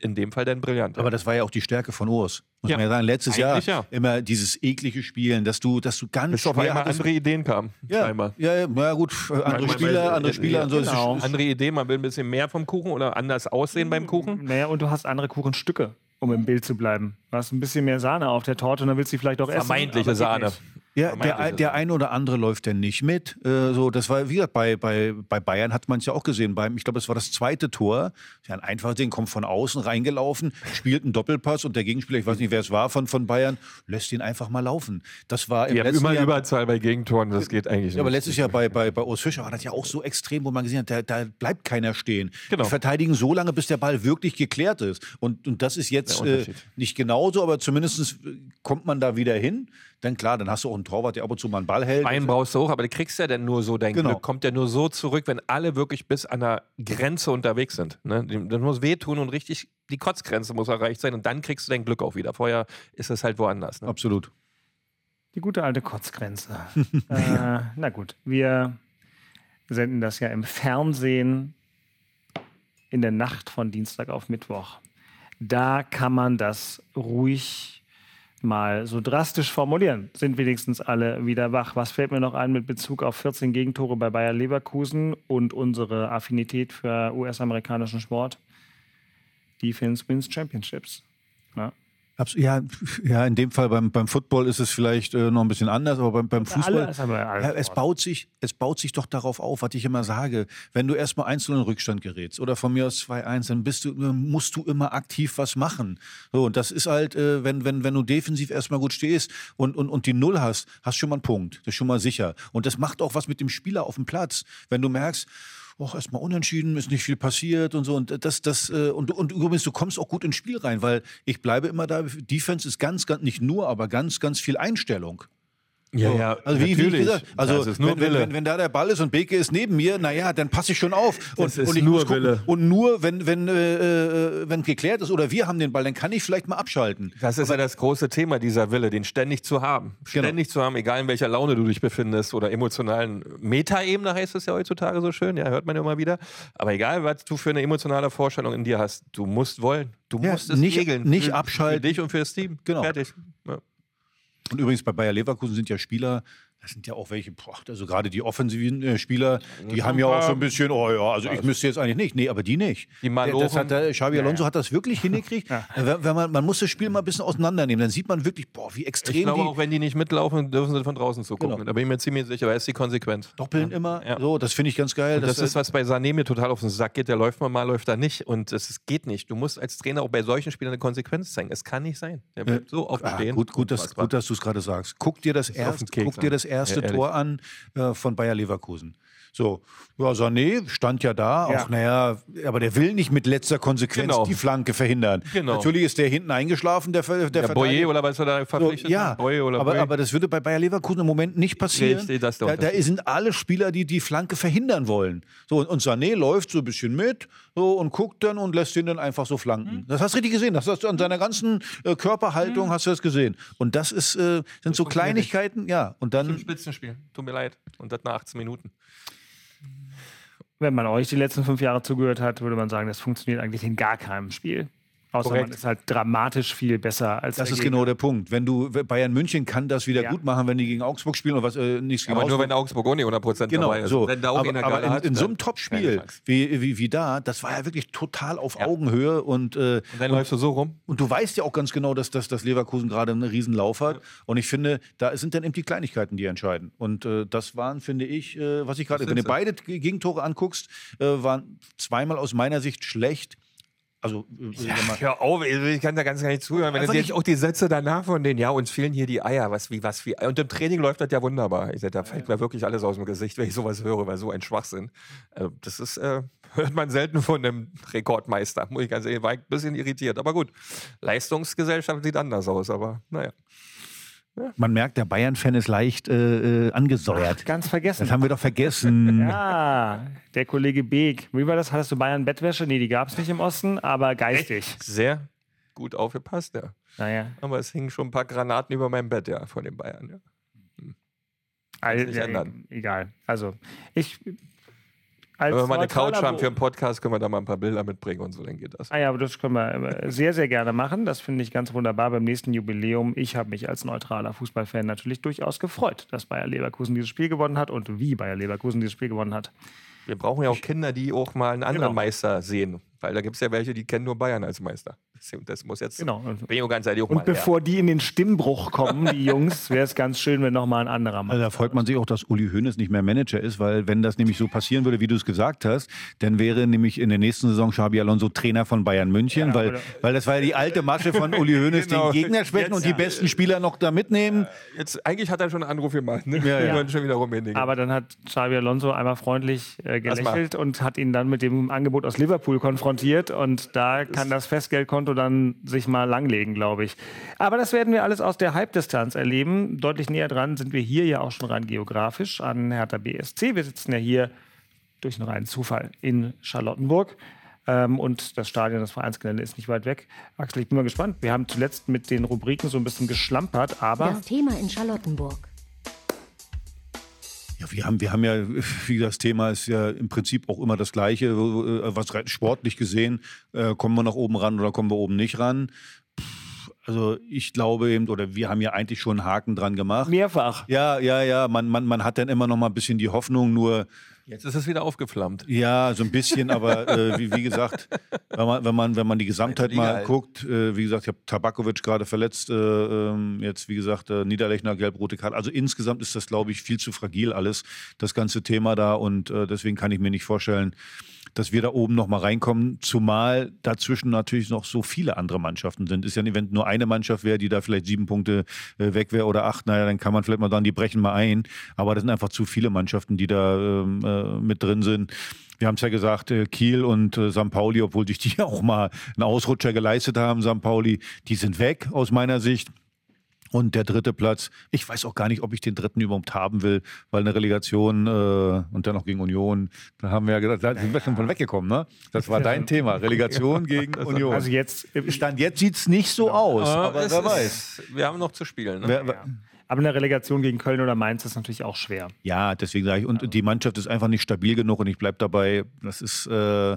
in dem Fall dann brillant. Aber das war ja auch die Stärke von Urs. Muss Ja. man ja sagen. Letztes Jahr Eigentlich ja. immer dieses eklige Spielen, dass du, dass du ganz bis auf schwer einmal hattest- andere Ideen kamen. ja, Scheinbar. ja, ja, na gut, andere Manchmal- Spieler, andere Spieler ja, und so. Es ist- genau. es- Andere Ideen, man will ein bisschen mehr vom Kuchen oder anders aussehen beim Kuchen. Naja, und du hast andere Kuchenstücke, um im Bild zu bleiben. Du hast ein bisschen mehr Sahne auf der Torte und dann willst du die vielleicht auch essen. Vermeintliche aber geht Sahne. Nicht. Ja, der, der es. eine oder andere läuft denn nicht mit. Äh, so, das war wieder bei, bei, bei Bayern hat man es ja auch gesehen. Beim, ich glaube, es war das zweite Tor. Ja, ein einfaches Ding, kommt von außen reingelaufen, spielt einen Doppelpass und der Gegenspieler, ich weiß nicht, wer es war, von, von Bayern, lässt ihn einfach mal laufen. Das war im haben letzten immer Jahr. Überzahl bei Gegentoren, das geht eigentlich Ja, aber nicht. letztes Jahr bei, bei, bei Urs Fischer war das ja auch so extrem, wo man gesehen hat, da, da bleibt keiner stehen. Genau. Die verteidigen so lange, bis der Ball wirklich geklärt ist. Und, und das ist jetzt äh, nicht genauso, aber zumindest kommt man da wieder hin. Dann klar, dann hast du auch einen Torwart, der ab und zu mal einen Ball hält. Einen brauchst du hoch, aber du kriegst ja dann nur so dein Genau. Glück. Kommt ja nur so zurück, wenn alle wirklich bis an der Grenze unterwegs sind. Ne? Das muss wehtun und richtig, die Kotzgrenze muss erreicht sein und dann kriegst du dein Glück auch wieder. Vorher ist es halt woanders. Ne? Absolut. Die gute alte Kotzgrenze. äh, na gut, wir senden das ja im Fernsehen in der Nacht von Dienstag auf Mittwoch. Da kann man das ruhig mal so drastisch formulieren. Sind wenigstens alle wieder wach. Was fällt mir noch ein mit Bezug auf 14 Gegentore bei Bayer Leverkusen und unsere Affinität für US-amerikanischen Sport? Defense wins Championships. Ja. Ja, ja, in dem Fall beim, beim Football ist es vielleicht äh, noch ein bisschen anders, aber beim, beim Fußball. Ja, es, baut sich, es baut sich doch darauf auf, was ich immer sage. Wenn du erstmal einzeln in Rückstand gerätst oder von mir aus 2-1, dann bist du, musst du immer aktiv was machen. So, und das ist halt, äh, wenn, wenn, wenn du defensiv erstmal gut stehst und, und, und die Null hast, hast schon mal einen Punkt. Das ist schon mal sicher. Und das macht auch was mit dem Spieler auf dem Platz. Wenn du merkst, auch erstmal unentschieden, ist nicht viel passiert und so. Und das, das, äh, und, und übrigens, du kommst auch gut ins Spiel rein, weil ich bleibe immer da, Defense ist ganz, ganz, nicht nur, aber ganz, ganz viel Einstellung. Ja, So. ja, also wie, wie ich natürlich. gesagt, also wenn, wenn, wenn, wenn da der Ball ist und Beke ist neben mir, naja, dann passe ich schon auf. Und, und ich nur. Wille. Und nur, wenn, wenn, äh, äh, wenn geklärt ist oder wir haben den Ball, dann kann ich vielleicht mal abschalten. Das ist ja das große Thema, dieser Wille, den ständig zu haben. Genau. Ständig zu haben, egal in welcher Laune du dich befindest oder emotionalen Metaebene heißt es ja heutzutage so schön, ja, hört man ja immer wieder. Aber egal, was du für eine emotionale Vorstellung in dir hast, du musst wollen. Du Ja, musst es nicht- regeln. nicht für, abschalten. Für dich und für das Team. Genau. Fertig. Ja. Und übrigens bei Bayer Leverkusen sind ja Spieler, das sind ja auch welche, boah, also gerade die offensiven äh, Spieler, die haben ja auch so ein bisschen, oh ja, also ich müsste jetzt eigentlich nicht. Nee, aber die nicht. Die Der- das Malochen. hat der, Xabi Alonso hat das wirklich hingekriegt. wenn, wenn man, man muss das Spiel mal ein bisschen auseinandernehmen, dann sieht man wirklich, boah, wie Ich extrem glaube, die auch wenn die nicht mitlaufen, dürfen sie von draußen zugucken. Genau. Da bin ich mir ziemlich sicher, weil es die Konsequenz. doppeln immer. Ja. So, das finde ich ganz geil. Und das, ist, was bei Sané mir total auf den Sack geht. Der läuft mal, mal läuft er nicht. Und es geht nicht. Du musst als Trainer auch bei solchen Spielern eine Konsequenz zeigen. Es kann nicht sein. Der bleibt so oft Ah, stehen. gut, gut, dass, gut, dass du es gerade sagst. Guck dir das, auf erst, guck dir das erste Ja. Tor an äh, von Bayer Leverkusen. So, ja, Sané stand ja da, Ja. auch naja, aber der will nicht mit letzter Konsequenz Genau. die Flanke verhindern. Genau. Natürlich ist der hinten eingeschlafen, der, der, Der. Boyer oder was er da So, verpflichtet ja, hat? Boye oder aber, Boye? aber das würde bei Bayer Leverkusen im Moment nicht passieren. Richtig, das da, da sind alle Spieler, die die Flanke verhindern wollen. So, und, und Sané läuft so ein bisschen mit so, und guckt dann und lässt ihn dann einfach so flanken. Mhm. Das hast du richtig gesehen. Das hast du an seiner ganzen äh, Körperhaltung hast du das gesehen. Und das ist, äh, sind so Kleinigkeiten, ja. Und dann, Spitzenspiel. Tut mir leid. Und das nach 18 Minuten. Wenn man euch die letzten fünf Jahre zugehört hat, würde man sagen, das funktioniert eigentlich in gar keinem Spiel. Außer Korrekt. man ist halt dramatisch viel besser als das der ist Gegner. genau der Punkt. Wenn du Bayern München kann das wieder Ja. gut machen, wenn die gegen Augsburg spielen oder was äh, nichts gegen Aber nur wenn Augsburg auch nicht 100% Genau, dabei ist. so. Wenn da auch aber aber in, hat, in so einem Topspiel wie, wie, wie da, das war ja wirklich total auf Augenhöhe und, äh, Und dann läufst du so rum. und du weißt ja auch ganz genau, dass, dass, dass Leverkusen gerade einen riesen Lauf hat. Und ich finde, da sind dann eben die Kleinigkeiten, die entscheiden. Und äh, das waren, finde ich, äh, was ich gerade, wenn du beide Gegentore anguckst, äh, waren zweimal aus meiner Sicht schlecht. Also, äh, man- Hör auf, ich kann da ganz gar nicht zuhören. Wenn du jetzt auch die Sätze danach von denen, ja, uns fehlen hier die Eier, was wie, was wie. Und im Training läuft das ja wunderbar. Ich sag, da fällt mir wirklich alles aus dem Gesicht, wenn ich sowas höre, weil so ein Schwachsinn. Äh, Das ist, äh, hört man selten von einem Rekordmeister, muss ich ganz ehrlich, war ein bisschen irritiert. Aber gut, Leistungsgesellschaft sieht anders aus, aber naja. Man merkt, der Bayern-Fan ist leicht äh, äh, angesäuert. Ganz vergessen. Das haben wir doch vergessen. Ja, der Kollege Beek. Wie war das? Hattest du Bayern-Bettwäsche? Nee, die gab es nicht im Osten, aber geistig. Sehr gut aufgepasst, ja. Naja. Aber es hingen schon ein paar Granaten über meinem Bett, ja, von den Bayern. Ja. Ja, ändern. egal. Also, ich. Als Wenn wir mal eine Couch haben für einen Podcast, können wir da mal ein paar Bilder mitbringen und so, dann geht das. Ah ja, aber das können wir äh, sehr, sehr gerne machen. Das finde ich ganz wunderbar beim nächsten Jubiläum. Ich habe mich als neutraler Fußballfan natürlich durchaus gefreut, dass Bayer Leverkusen dieses Spiel gewonnen hat und wie Bayer Leverkusen dieses Spiel gewonnen hat. Wir brauchen ja auch Kinder, die auch mal einen anderen Genau. Meister sehen. Weil da gibt es ja welche, die kennen nur Bayern als Meister. Das, muss jetzt. Genau. Bin ich auch ganz ehrlich auch Und mal. bevor die in den Stimmbruch kommen, die Jungs, wäre es ganz schön, wenn nochmal ein anderer Mann. Also da freut man sich auch, dass Uli Hoeneß nicht mehr Manager ist, weil wenn das nämlich so passieren würde, wie du es gesagt hast, dann wäre nämlich in der nächsten Saison Xabi Alonso Trainer von Bayern München, Ja, weil, weil das war ja die alte Masche von Uli Hoeneß, Genau. den Gegner schwächen und die Jetzt- besten Spieler noch da mitnehmen. Ja, jetzt, eigentlich hat er schon einen Anruf gemacht. Ne? Ja, ja. Wir wollen schon wieder rumhändigen. Aber dann hat Xabi Alonso einmal freundlich äh, gelächelt und hat ihn dann mit dem Angebot aus Liverpool konfrontiert. Und da kann das Festgeldkonto dann sich mal langlegen, glaube ich. Aber das werden wir alles aus der Halbdistanz erleben. Deutlich näher dran sind wir hier ja auch schon rein geografisch an Hertha BSC. Wir sitzen ja hier durch einen reinen Zufall in Charlottenburg. Ähm, und das Stadion, das Vereinsgelände ist nicht weit weg. Axel, ich bin mal gespannt. Wir haben zuletzt mit den Rubriken so ein bisschen geschlampert, aber Das Thema in Charlottenburg. Ja, wir haben, wir haben ja, wie das Thema ist ja im Prinzip auch immer das Gleiche, äh, was sportlich gesehen, äh, kommen wir nach oben ran oder kommen wir oben nicht ran. Also ich glaube eben, oder wir haben ja eigentlich schon einen Haken dran gemacht. mehrfach. Ja, ja, ja, man, man, man hat dann immer noch mal ein bisschen die Hoffnung, nur jetzt ist es wieder aufgeflammt. Ja, so ein bisschen, aber äh, wie, wie gesagt, wenn man, wenn man, wenn man die Gesamtheit mal guckt, äh, wie gesagt, ich habe Tabakovic gerade verletzt, äh, ähm, jetzt wie gesagt, äh, Niederlechner, gelb-rote Karte. Also insgesamt ist das, glaube ich, viel zu fragil alles, das ganze Thema da und äh, deswegen kann ich mir nicht vorstellen, dass wir da oben noch mal reinkommen, zumal dazwischen natürlich noch so viele andere Mannschaften sind. Ist ja nicht, wenn nur eine Mannschaft wäre, die da vielleicht sieben Punkte äh, weg wäre oder acht, naja, dann kann man vielleicht mal sagen, die brechen mal ein. Aber das sind einfach zu viele Mannschaften, die da ähm, äh, mit drin sind. Wir haben es ja gesagt, äh, Kiel und äh, St. Pauli, obwohl sich die auch mal einen Ausrutscher geleistet haben, St. Pauli, die sind weg aus meiner Sicht. Und der dritte Platz, ich weiß auch gar nicht, ob ich den dritten überhaupt haben will, weil eine Relegation äh, und dann noch gegen Union, da haben wir ja gesagt, da sind wir schon von weggekommen, ne? Das war dein Thema, Relegation gegen Union. Also jetzt, Stand jetzt sieht es nicht so aus, aber wer ist- weiß. Wir haben noch zu spielen. Ne? Wer, wer, aber eine Relegation gegen Köln oder Mainz ist natürlich auch schwer. Ja, deswegen sage ich, und die Mannschaft ist einfach nicht stabil genug und ich bleibe dabei, das ist, äh,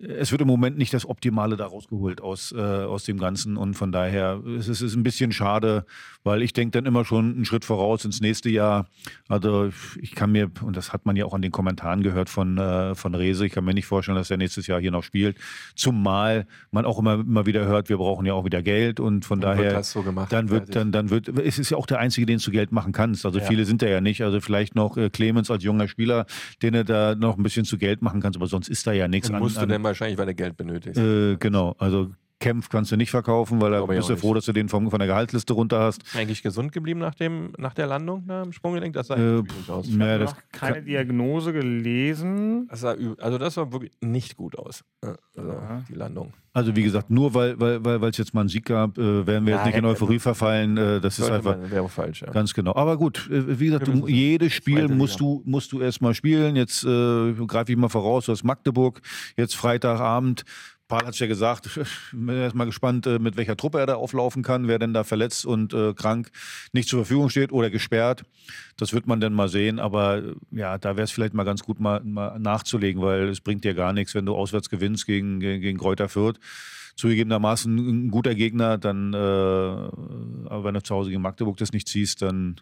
es wird im Moment nicht das Optimale da rausgeholt aus, äh, aus dem Ganzen und von daher es ist es ein bisschen schade, weil ich denke dann immer schon einen Schritt voraus ins nächste Jahr. Also ich kann mir, und das hat man ja auch an den Kommentaren gehört von, äh, von Rese, ich kann mir nicht vorstellen, dass er nächstes Jahr hier noch spielt, zumal man auch immer, immer wieder hört, wir brauchen ja auch wieder Geld und von wird daher, so gemacht, dann wird, dann, dann wird, es ist ja auch der Einzige, den du Geld machen kannst. Also Ja. viele sind da ja nicht. Also vielleicht noch äh, Clemens als junger Spieler, den du da noch ein bisschen zu Geld machen kannst, aber sonst ist da ja nichts Und an. musst du an denn wahrscheinlich, weil du Geld benötigst. äh, genau, also Kempf kannst du nicht verkaufen, weil da Glaube ich bist du froh, dass du den vom, von der Gehaltsliste runter hast. Eigentlich gesund geblieben nach, dem, nach der Landung da im Sprunggelenk? Das sah Äh, nicht gut aus. naja, das noch keine Diagnose gelesen. Das sah, also das sah wirklich nicht gut aus. äh, Also Ja. die Landung. Also wie gesagt, nur weil weil weil weil es jetzt mal einen Sieg gab, äh, werden wir jetzt Nein, nicht in Euphorie verfallen. Äh, das ist einfach man- wäre falsch. Ja. ganz genau. Aber gut, äh, wie gesagt, du, jedes Spiel musst du musst du erstmal spielen. Jetzt äh, greife ich mal voraus, du hast Magdeburg jetzt Freitagabend. Paul hat es ja gesagt, ich bin erstmal gespannt, äh, mit welcher Truppe er da auflaufen kann, wer denn da verletzt und äh, krank nicht zur Verfügung steht oder gesperrt. Das wird man dann mal sehen. Aber äh, ja, da wäre es vielleicht mal ganz gut, mal, mal nachzulegen, weil es bringt dir gar nichts, wenn du auswärts gewinnst gegen, gegen, gegen Kräuter Fürth. Zugegebenermaßen ein guter Gegner, dann, äh, aber wenn du zu Hause gegen Magdeburg das nicht ziehst, dann,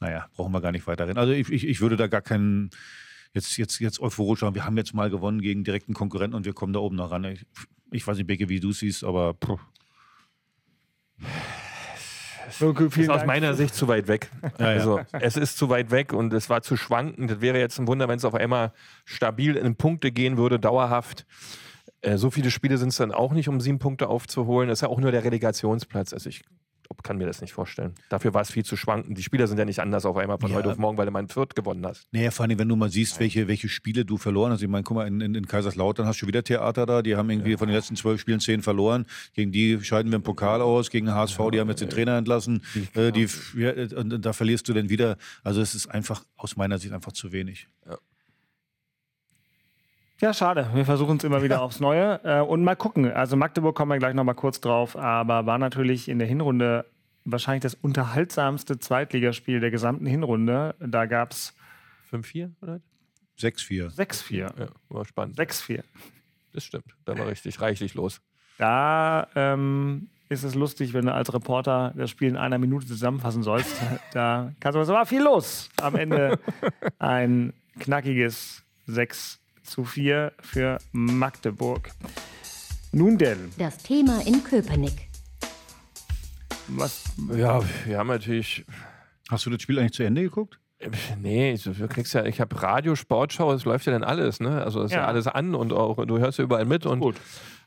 naja, brauchen wir gar nicht weiter reden. Also ich, ich, ich würde da gar keinen, jetzt, jetzt, jetzt euphorisch sagen, wir haben jetzt mal gewonnen gegen direkten Konkurrenten und wir kommen da oben noch ran. Ich, ich weiß nicht, Beke, wie du siehst, aber puh. So, vielen ist aus Dank. meiner Sicht zu weit weg. Ja, ja. Also es ist zu weit weg und es war zu schwankend. Das wäre jetzt ein Wunder, wenn es auf einmal stabil in Punkte gehen würde, dauerhaft. Äh, so viele Spiele sind es dann auch nicht, um sieben Punkte aufzuholen. Das ist ja auch nur der Relegationsplatz. Also ich kann mir das nicht vorstellen. Dafür war es viel zu schwankend. Die Spieler sind ja nicht anders auf einmal von Ja. heute auf morgen, weil du mal ein Viert gewonnen hast. Naja, vor allem, wenn du mal siehst, welche, welche Spiele du verloren hast. Ich meine, guck mal, in, in, in Kaiserslautern hast du wieder Theater da. Die haben irgendwie von den letzten zwölf Spielen zehn verloren. Gegen die scheiden wir im Pokal aus. Gegen HSV, die haben jetzt den Trainer entlassen. Äh, die, ja, und, und da verlierst du dann wieder. Also es ist einfach aus meiner Sicht einfach zu wenig. Ja, schade. Wir versuchen es immer wieder aufs Neue. Äh, und mal gucken. Also Magdeburg kommen wir gleich noch mal kurz drauf, aber war natürlich in der Hinrunde wahrscheinlich das unterhaltsamste Zweitligaspiel der gesamten Hinrunde. Da gab es 5-4 oder? 6-4. 6-4. Ja, war spannend. 6-4. Das stimmt. Da war richtig reichlich los. Da ähm, ist es lustig, wenn du als Reporter das Spiel in einer Minute zusammenfassen sollst. Da kannst du, es war viel los. Am Ende ein knackiges 6 zu 4 für Magdeburg. Nun denn, Das Thema in Köpenick. was Ja, wir haben natürlich Hast du das Spiel eigentlich zu Ende geguckt? Nee, ich, du kriegst ja, ich habe Radio, Sportschau, es läuft ja dann alles, ne? Also es ist ja. Ja. alles an und auch du hörst ja überall mit und gut.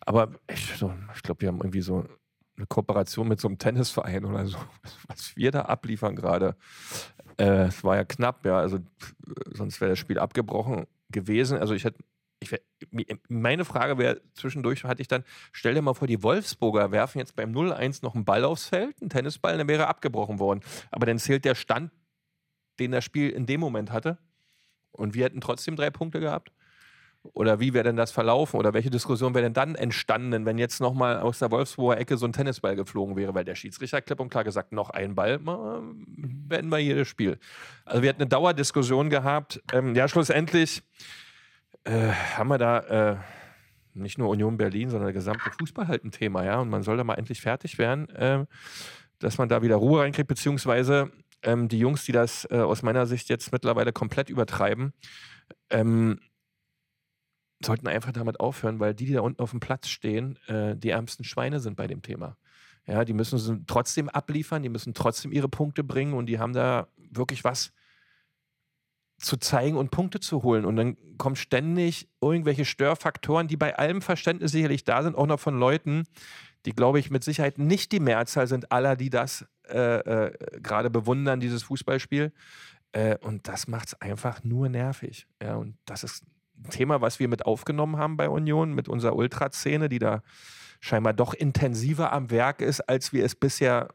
aber ich, so, ich glaube, wir haben irgendwie so eine Kooperation mit so einem Tennisverein oder so, was wir da abliefern gerade. Äh, es war ja knapp, ja, also pff, sonst wäre das Spiel abgebrochen gewesen. Also ich hätte ich wär, meine Frage wäre, zwischendurch hatte ich dann, stell dir mal vor, die Wolfsburger werfen jetzt beim 0-1 noch einen Ball aufs Feld, einen Tennisball, dann wäre abgebrochen worden. Aber dann zählt der Stand, den das Spiel in dem Moment hatte. Und wir hätten trotzdem drei Punkte gehabt. Oder wie wäre denn das verlaufen? Oder welche Diskussion wäre denn dann entstanden, wenn jetzt nochmal aus der Wolfsburger Ecke so ein Tennisball geflogen wäre? Weil der Schiedsrichter klipp und klar gesagt, noch ein Ball, mal, beenden wir jedes Spiel. Also wir hatten eine Dauerdiskussion gehabt. Ähm, ja, schlussendlich äh, haben wir da äh, nicht nur Union Berlin, sondern der gesamte Fußball halt ein Thema, ja. Und man soll da mal endlich fertig werden, ähm, dass man da wieder Ruhe reinkriegt, beziehungsweise ähm, die Jungs, die das äh, aus meiner Sicht jetzt mittlerweile komplett übertreiben, ähm, sollten einfach damit aufhören, weil die, die da unten auf dem Platz stehen, äh, die ärmsten Schweine sind bei dem Thema. Ja, die müssen trotzdem abliefern, die müssen trotzdem ihre Punkte bringen und die haben da wirklich was zu zeigen und Punkte zu holen. Und dann kommen ständig irgendwelche Störfaktoren, die bei allem Verständnis sicherlich da sind, auch noch von Leuten, die, glaube ich, mit Sicherheit nicht die Mehrzahl sind aller, die das äh, äh, gerade bewundern, dieses Fußballspiel. Äh, und das macht es einfach nur nervig. Ja, und das ist Thema, was wir mit aufgenommen haben bei Union, mit unserer Ultraszene, die da scheinbar doch intensiver am Werk ist, als wir es bisher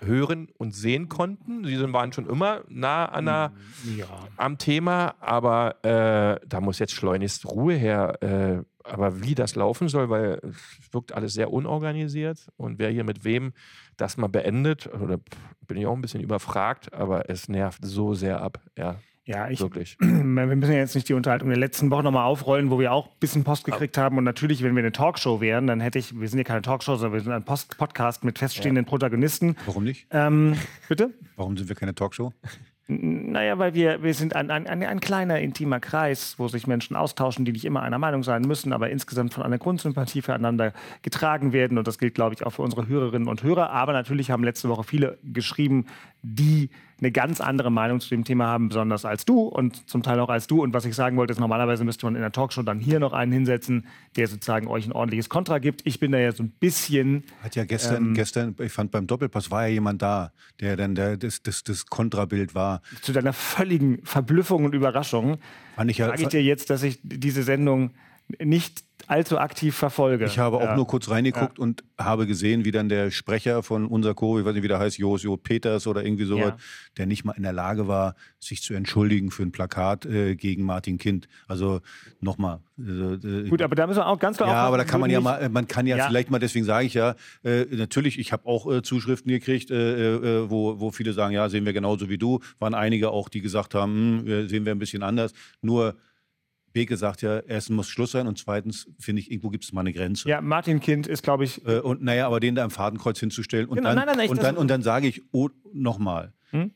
hören und sehen konnten. Sie waren schon immer nah an der, Ja. am Thema, aber äh, da muss jetzt schleunigst Ruhe her. Äh, aber wie das laufen soll, weil es wirkt alles sehr unorganisiert und wer hier mit wem das mal beendet, oder bin ich auch ein bisschen überfragt, aber es nervt so sehr ab. Ja, Ja, ich, wirklich. wir müssen ja jetzt nicht die Unterhaltung der letzten Woche nochmal aufrollen, wo wir auch ein bisschen Post gekriegt haben. Und natürlich, wenn wir eine Talkshow wären, dann hätte ich, wir sind ja keine Talkshow, sondern wir sind ein Post Podcast mit feststehenden Protagonisten. Warum nicht? Ähm, bitte? Warum sind wir keine Talkshow? Naja, weil wir, wir sind ein, ein, ein, ein kleiner, intimer Kreis, wo sich Menschen austauschen, die nicht immer einer Meinung sein müssen, aber insgesamt von einer Grundsympathie füreinander getragen werden. Und das gilt, glaube ich, auch für unsere Hörerinnen und Hörer. Aber natürlich haben letzte Woche viele geschrieben, die eine ganz andere Meinung zu dem Thema haben, besonders als du und zum Teil auch als du. Und was ich sagen wollte, ist, normalerweise müsste man in der Talkshow dann hier noch einen hinsetzen, der sozusagen euch ein ordentliches Kontra gibt. Ich bin da ja so ein bisschen Hat ja gestern, gestern, ich fand beim Doppelpass war ja jemand da, der dann der, das, das, das Kontrabild war. zu deiner völligen Verblüffung und Überraschung. Fand ich ja, sage ich dir jetzt, dass ich diese Sendung nicht allzu aktiv verfolge. Ich habe auch Ja. nur kurz reingeguckt und habe gesehen, wie dann der Sprecher von unser Co., ich weiß nicht, wie der heißt, Jo, Jo Peters oder irgendwie sowas, Ja. der nicht mal in der Lage war, sich zu entschuldigen für ein Plakat äh, gegen Martin Kind. Also nochmal. Äh, äh, Gut, aber da müssen wir auch ganz klar ja, aber da kann man ja mal, äh, man kann ja, Ja. vielleicht mal, deswegen sage ich ja, äh, natürlich, ich habe auch äh, Zuschriften gekriegt, äh, wo, wo viele sagen, ja, sehen wir genauso wie du. Waren einige auch, die gesagt haben, hm, sehen wir ein bisschen anders. Nur Beke sagt ja, erstens muss Schluss sein und zweitens finde ich, irgendwo gibt es mal eine Grenze. Ja, Martin Kind ist, glaube ich, Äh, und naja, aber den da im Fadenkreuz hinzustellen und Genau, dann, nein, nein, nein, und dann, und dann sage ich, oh, nochmal, Hm?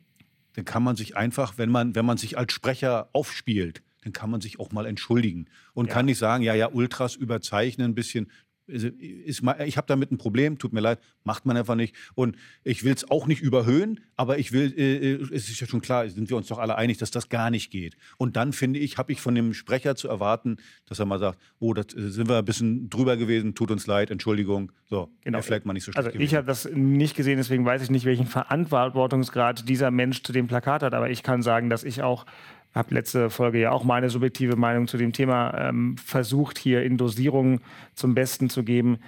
dann kann man sich einfach, wenn man, wenn man sich als Sprecher aufspielt, dann kann man sich auch mal entschuldigen und kann nicht sagen, ja, ja, Ultras überzeichnen ein bisschen. Also, Ist ich habe damit ein Problem, tut mir leid, macht man einfach nicht. Und ich will es auch nicht überhöhen, aber ich will, äh, äh, es ist ja schon klar, sind wir uns doch alle einig, dass das gar nicht geht. Und dann finde ich, habe ich von dem Sprecher zu erwarten, dass er mal sagt, oh, das äh, sind wir ein bisschen drüber gewesen, tut uns leid, Entschuldigung. So, Genau. vielleicht mal nicht so schlecht Also ich habe das nicht gesehen, deswegen weiß ich nicht, welchen Verantwortungsgrad dieser Mensch zu dem Plakat hat. Aber ich kann sagen, dass ich auch, habe letzte Folge ja auch meine subjektive Meinung zu dem Thema ähm, versucht, hier in Dosierung zum Besten zu geben.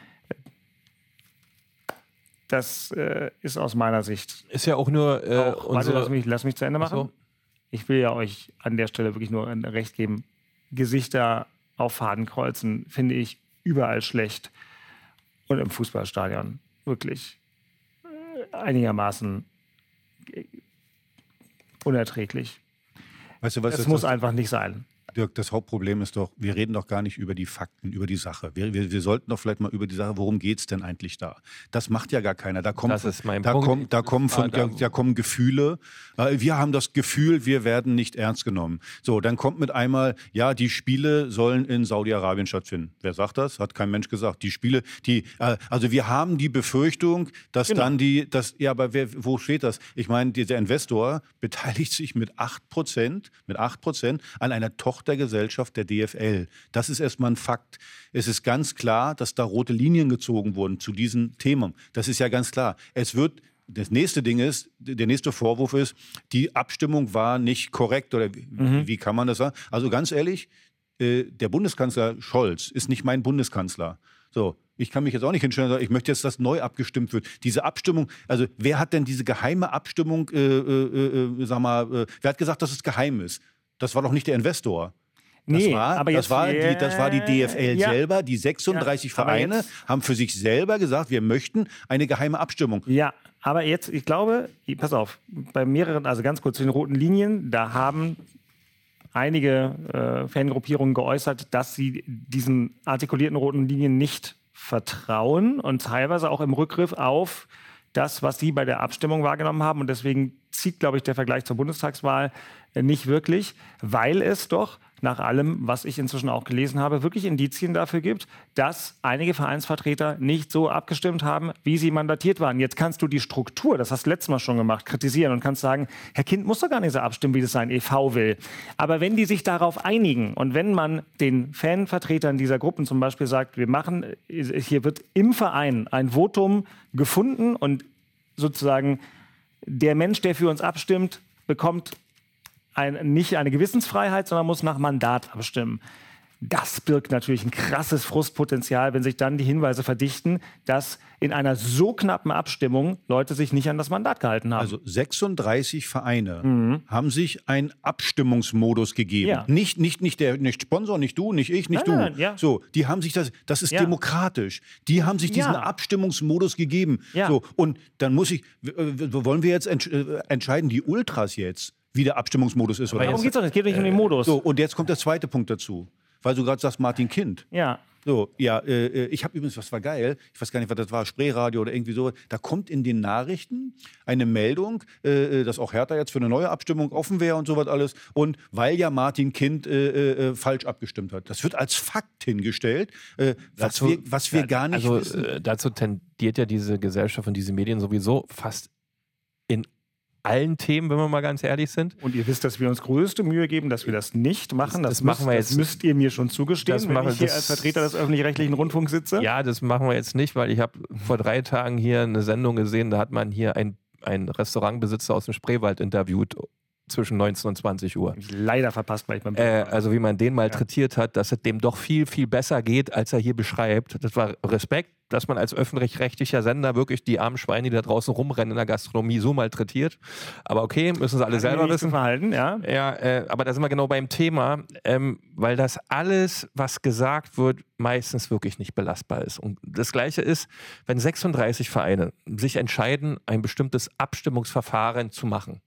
Das äh, ist aus meiner Sicht. Ist ja auch nur äh, Auch, warte, lass mich, lass mich zu Ende machen. Ach so. Ich will ja euch an der Stelle wirklich nur ein Recht geben. Gesichter auf Fadenkreuzen finde ich überall schlecht. Und im Fußballstadion wirklich äh, einigermaßen äh, unerträglich. Weißt du, was Es das- muss einfach nicht sein. Dirk, das Hauptproblem ist doch, wir reden doch gar nicht über die Fakten, über die Sache. Wir, wir, wir sollten doch vielleicht mal über die Sache, worum geht es denn eigentlich da? Das macht ja gar keiner. Da kommt, Das ist mein da Punkt. kommt, da kommen von, Ah, da, da- kommen Gefühle. Äh, Wir haben das Gefühl, wir werden nicht ernst genommen. So, dann kommt mit einmal, ja, die Spiele sollen in Saudi-Arabien stattfinden. Wer sagt das? Hat kein Mensch gesagt. Die Spiele, die, äh, also wir haben die Befürchtung, dass Genau. dann die, das, ja, aber wer, wo steht das? Ich meine, dieser Investor beteiligt sich mit 8%, mit 8% an einer Tochtergesellschaft der DFL. Das ist erstmal ein Fakt. Es ist ganz klar, dass da rote Linien gezogen wurden zu diesen Themen. Das ist ja ganz klar. Es wird das nächste Ding ist, der nächste Vorwurf ist, die Abstimmung war nicht korrekt oder wie, Mhm. wie kann man das sagen? Also ganz ehrlich, äh, der Bundeskanzler Scholz ist nicht mein Bundeskanzler. So, ich kann mich jetzt auch nicht hinstellen und sagen, ich möchte jetzt, dass neu abgestimmt wird. Diese Abstimmung, also wer hat denn diese geheime Abstimmung, äh, äh, äh, sag mal, äh, wer hat gesagt, dass es geheim ist? Das war doch nicht der Investor. Das, Nee, war, aber das, jetzt- war die, das war die DFL Ja. selber. Die 36 Ja, Vereine haben für sich selber gesagt, wir möchten eine geheime Abstimmung. Ja, aber jetzt, ich glaube, pass auf, bei mehreren, also ganz kurz zu den roten Linien, da haben einige äh, Fangruppierungen geäußert, dass sie diesen artikulierten roten Linien nicht vertrauen und teilweise auch im Rückgriff auf das, was sie bei der Abstimmung wahrgenommen haben. Und deswegen zieht, glaube ich, der Vergleich zur Bundestagswahl äh, nicht wirklich, weil es doch nach allem, was ich inzwischen auch gelesen habe, wirklich Indizien dafür gibt, dass einige Vereinsvertreter nicht so abgestimmt haben, wie sie mandatiert waren. Jetzt kannst du die Struktur, das hast du letztes Mal schon gemacht, kritisieren und kannst sagen, Herr Kind muss doch gar nicht so abstimmen, wie das sein EV will. Aber wenn die sich darauf einigen und wenn man den Fanvertretern dieser Gruppen zum Beispiel sagt, wir machen, hier wird im Verein ein Votum gefunden und sozusagen der Mensch, der für uns abstimmt, bekommt ein, nicht eine Gewissensfreiheit, sondern muss nach Mandat abstimmen. Das birgt natürlich ein krasses Frustpotenzial, wenn sich dann die Hinweise verdichten, dass in einer so knappen Abstimmung Leute sich nicht an das Mandat gehalten haben. Also 36 Vereine mhm. haben sich einen Abstimmungsmodus gegeben. Ja. Nicht, nicht, nicht der nicht Sponsor, nicht du, nicht ich, nicht nein, du. Nein, ja. So, die haben sich das, das ist ja. demokratisch. Die haben sich diesen Abstimmungsmodus gegeben. So, und dann muss ich, wollen wir jetzt äh, entscheiden, die Ultras jetzt? wie der Abstimmungsmodus ist. Aber darum geht es doch, es geht nicht um den Modus. So, und jetzt kommt der zweite Punkt dazu. Weil du gerade sagst, Martin Kind. Ja. So, ja, äh, äh ich habe übrigens, was war geil, ich weiß gar nicht, was das war, Spreeradio oder irgendwie so, da kommt in den Nachrichten eine Meldung, äh, äh dass auch Hertha jetzt für eine neue Abstimmung offen wäre und sowas alles. Und weil ja Martin Kind äh, äh, falsch abgestimmt hat. Das wird als Fakt hingestellt, was, dazu, wir, was wir gar nicht also, wissen. dazu tendiert ja diese Gesellschaft und diese Medien sowieso fast allen Themen, wenn wir mal ganz ehrlich sind. Und ihr wisst, dass wir uns größte Mühe geben, dass wir das nicht machen. Das, das, das machen wir jetzt. Das müsst ihr mir schon zugestehen, das wenn machen, ich hier als Vertreter des öffentlich-rechtlichen Rundfunks sitze. Ja, das machen wir jetzt nicht, weil ich habe vor drei Tagen hier eine Sendung gesehen, da hat man hier ein, ein Restaurantbesitzer aus dem Spreewald interviewt zwischen 19 und 20 Uhr. Leider verpasst, weil ich beim äh, Also wie man den malträtiert ja. hat, dass es dem doch viel, viel besser geht, als er hier beschreibt. Das war Respekt, dass man als öffentlich-rechtlicher Sender wirklich die armen Schweine, die da draußen rumrennen in der Gastronomie, so malträtiert. Aber okay, müssen sie alle Kann selber wissen. Verhalten, ja. Ja, äh, aber da sind wir genau beim Thema, ähm, weil das alles, was gesagt wird, meistens wirklich nicht belastbar ist. Und das Gleiche ist, wenn 36 Vereine sich entscheiden, ein bestimmtes Abstimmungsverfahren zu machen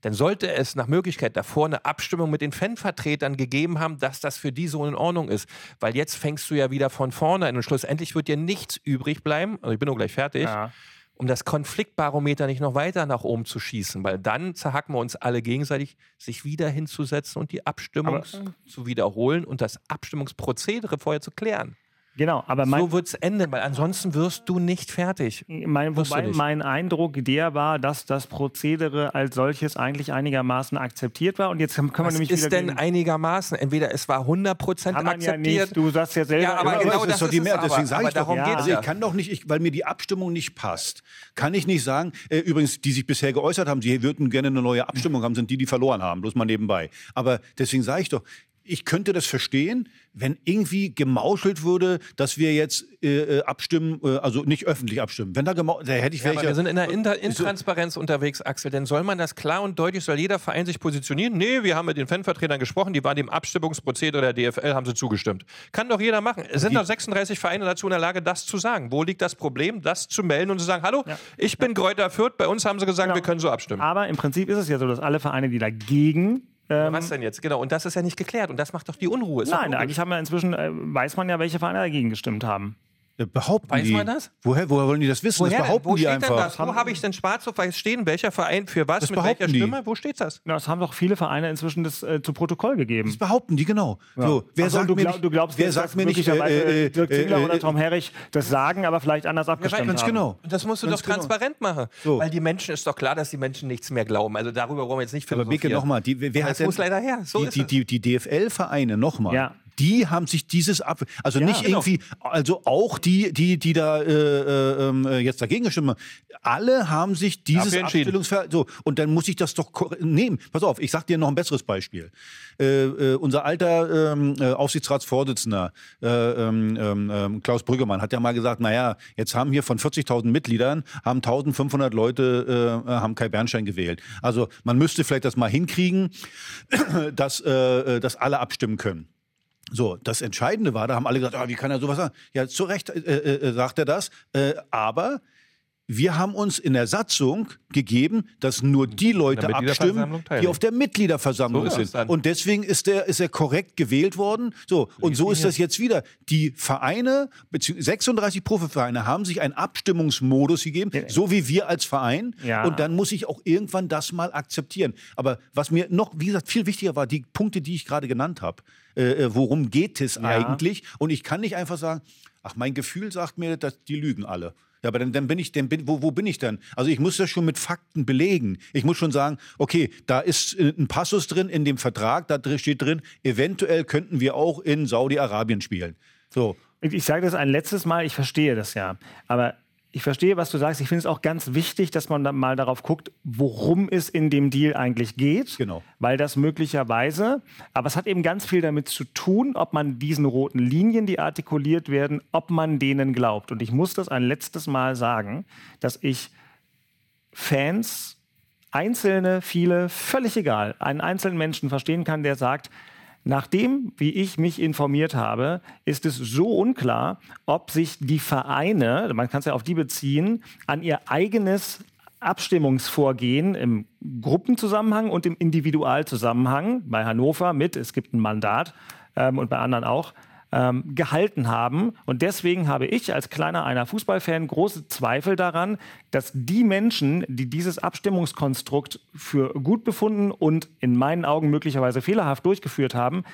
dann sollte es nach Möglichkeit davor eine Abstimmung mit den Fanvertretern gegeben haben, dass das für die so in Ordnung ist. Weil jetzt fängst du ja wieder von vorne an und schlussendlich wird dir nichts übrig bleiben, also ich bin nur gleich fertig, ja. um das Konfliktbarometer nicht noch weiter nach oben zu schießen, weil dann zerhacken wir uns alle gegenseitig, sich wieder hinzusetzen und die Abstimmung Aber, zu wiederholen und das Abstimmungsprozedere vorher zu klären. Genau, aber mein, so wird es enden, weil ansonsten wirst du nicht fertig. Mein, wobei mein Eindruck der war, dass das Prozedere als solches eigentlich einigermaßen akzeptiert war. Und jetzt können wir Was nämlich ist denn einigermaßen? Entweder es war 100% akzeptiert. Ja nicht. Du sagst ja selber. Ja, aber genau das, ist doch die Mehrheit. Deswegen sage ich darum doch, ja. also ich kann doch nicht, ich, weil mir die Abstimmung nicht passt, kann ich nicht sagen, äh, übrigens, die sich bisher geäußert haben, sie würden gerne eine neue Abstimmung haben, sind die, die verloren haben, bloß mal nebenbei. Aber deswegen sage ich doch, ich könnte das verstehen, wenn irgendwie gemauschelt würde, dass wir jetzt äh, äh abstimmen, äh, also nicht öffentlich abstimmen. Wenn da, da hätte ich ja, welche. wir sind in der Inter Intransparenz so unterwegs, Axel. Denn soll man das klar und deutlich, soll jeder Verein sich positionieren? Nee, wir haben mit den Fanvertretern gesprochen, die waren dem Abstimmungsprozedere der DFL, haben sie zugestimmt. Kann doch jeder machen. Es sind doch 36 Vereine dazu in der Lage, das zu sagen. Wo liegt das Problem, das zu melden und zu sagen, hallo, ja. ich bin ja. Kräuter Fürth, bei uns haben sie gesagt, genau. wir können so abstimmen. Aber im Prinzip ist es ja so, dass alle Vereine, die dagegen ähm, Was denn jetzt? Genau. Und das ist ja nicht geklärt. Und das macht doch die Unruhe. Ist Nein, eigentlich haben wir inzwischen, äh, weiß man ja, welche Vereine dagegen gestimmt haben. Äh, behaupten Weiß die. man das? Woher, woher wollen die das wissen? Woher das behaupten Wo die steht einfach. Denn das? Wo habe ich denn schwarz auf weiß stehen? Welcher Verein für was? Das mit welcher die. Stimme? Wo steht das? Na, das haben doch viele Vereine inzwischen das äh, zu Protokoll gegeben. Das behaupten die, genau. Ja. So, wer also, sagt du, mir glaub, du glaubst, wer sagt mir nicht, äh, äh, Dirk Ziegler äh, oder Tom Herrich das sagen, aber vielleicht anders abgestimmt ja, ganz haben. genau. Das musst du ganz doch genau. transparent machen. So. Weil die Menschen, ist doch klar, dass die Menschen nichts mehr glauben. Also darüber wollen wir jetzt nicht philosophieren. Aber Beke, nochmal, wer hat muss leider her. So die, die, die, die DFL-Vereine, nochmal, ja die haben sich dieses ab, also ja, nicht genau. irgendwie, also auch die, die, die da äh, äh, ähm, äh, jetzt dagegen gestimmt haben, alle haben sich dieses Abstellungsverhalten, so, und dann muss ich das doch nehmen. Pass auf, ich sag dir noch ein besseres Beispiel. Äh, äh, unser alter ähm, äh, Aufsichtsratsvorsitzender äh, ähm, Klaus Brüggemann hat ja mal gesagt, naja, jetzt haben hier von 40.000 Mitgliedern, haben 1500 Leute äh, haben Kai Bernstein gewählt. Also man müsste vielleicht das mal hinkriegen, dass, äh, dass alle abstimmen können. So, das Entscheidende war, da haben alle gesagt, ah, wie kann er sowas sagen? Ja, zu Recht äh, äh, äh sagt er das, äh, aber wir haben uns in der Satzung gegeben, dass nur die Leute abstimmen, die auf der Mitgliederversammlung So sind. Und deswegen ist er, ist er korrekt gewählt worden. So, und so ist das jetzt wieder. Die Vereine, beziehungsweise 36 Profivereine haben sich einen Abstimmungsmodus gegeben, so wie wir als Verein. Ja. Und dann muss ich auch irgendwann das mal akzeptieren. Aber was mir noch, wie gesagt, viel wichtiger war, die Punkte, die ich gerade genannt habe. Äh, äh, worum geht es eigentlich? Und ich kann nicht einfach sagen, ach, mein Gefühl sagt mir, dass die lügen alle. Ja, aber dann, dann bin ich, dann bin, wo, wo bin ich dann? Also ich muss das schon mit Fakten belegen. Ich muss schon sagen, okay, da ist äh, ein Passus drin in dem Vertrag, da steht drin, eventuell könnten wir auch in Saudi-Arabien spielen. So. Ich sage das ein letztes Mal, ich verstehe das ja. Aber ich verstehe, was du sagst. Ich finde es auch ganz wichtig, dass man dann mal darauf guckt, worum es in dem Deal eigentlich geht. Genau. Weil das möglicherweise, aber es hat eben ganz viel damit zu tun, ob man diesen roten Linien, die artikuliert werden, ob man denen glaubt. Und ich muss das ein letztes Mal sagen, dass ich Fans, einzelne, viele, völlig egal, einen einzelnen Menschen verstehen kann, der sagt, Nachdem, wie ich mich informiert habe, ist es so unklar, ob sich die Vereine, man kann es ja auf die beziehen, an ihr eigenes Abstimmungsvorgehen im Gruppenzusammenhang und im Individualzusammenhang bei Hannover mit, es gibt ein Mandat ähm, und bei anderen auch, ähm, gehalten haben. Und deswegen habe ich als kleiner einer Fußballfan große Zweifel daran, dass die Menschen, die dieses Abstimmungskonstrukt für gut befunden und in meinen Augen möglicherweise fehlerhaft durchgeführt haben,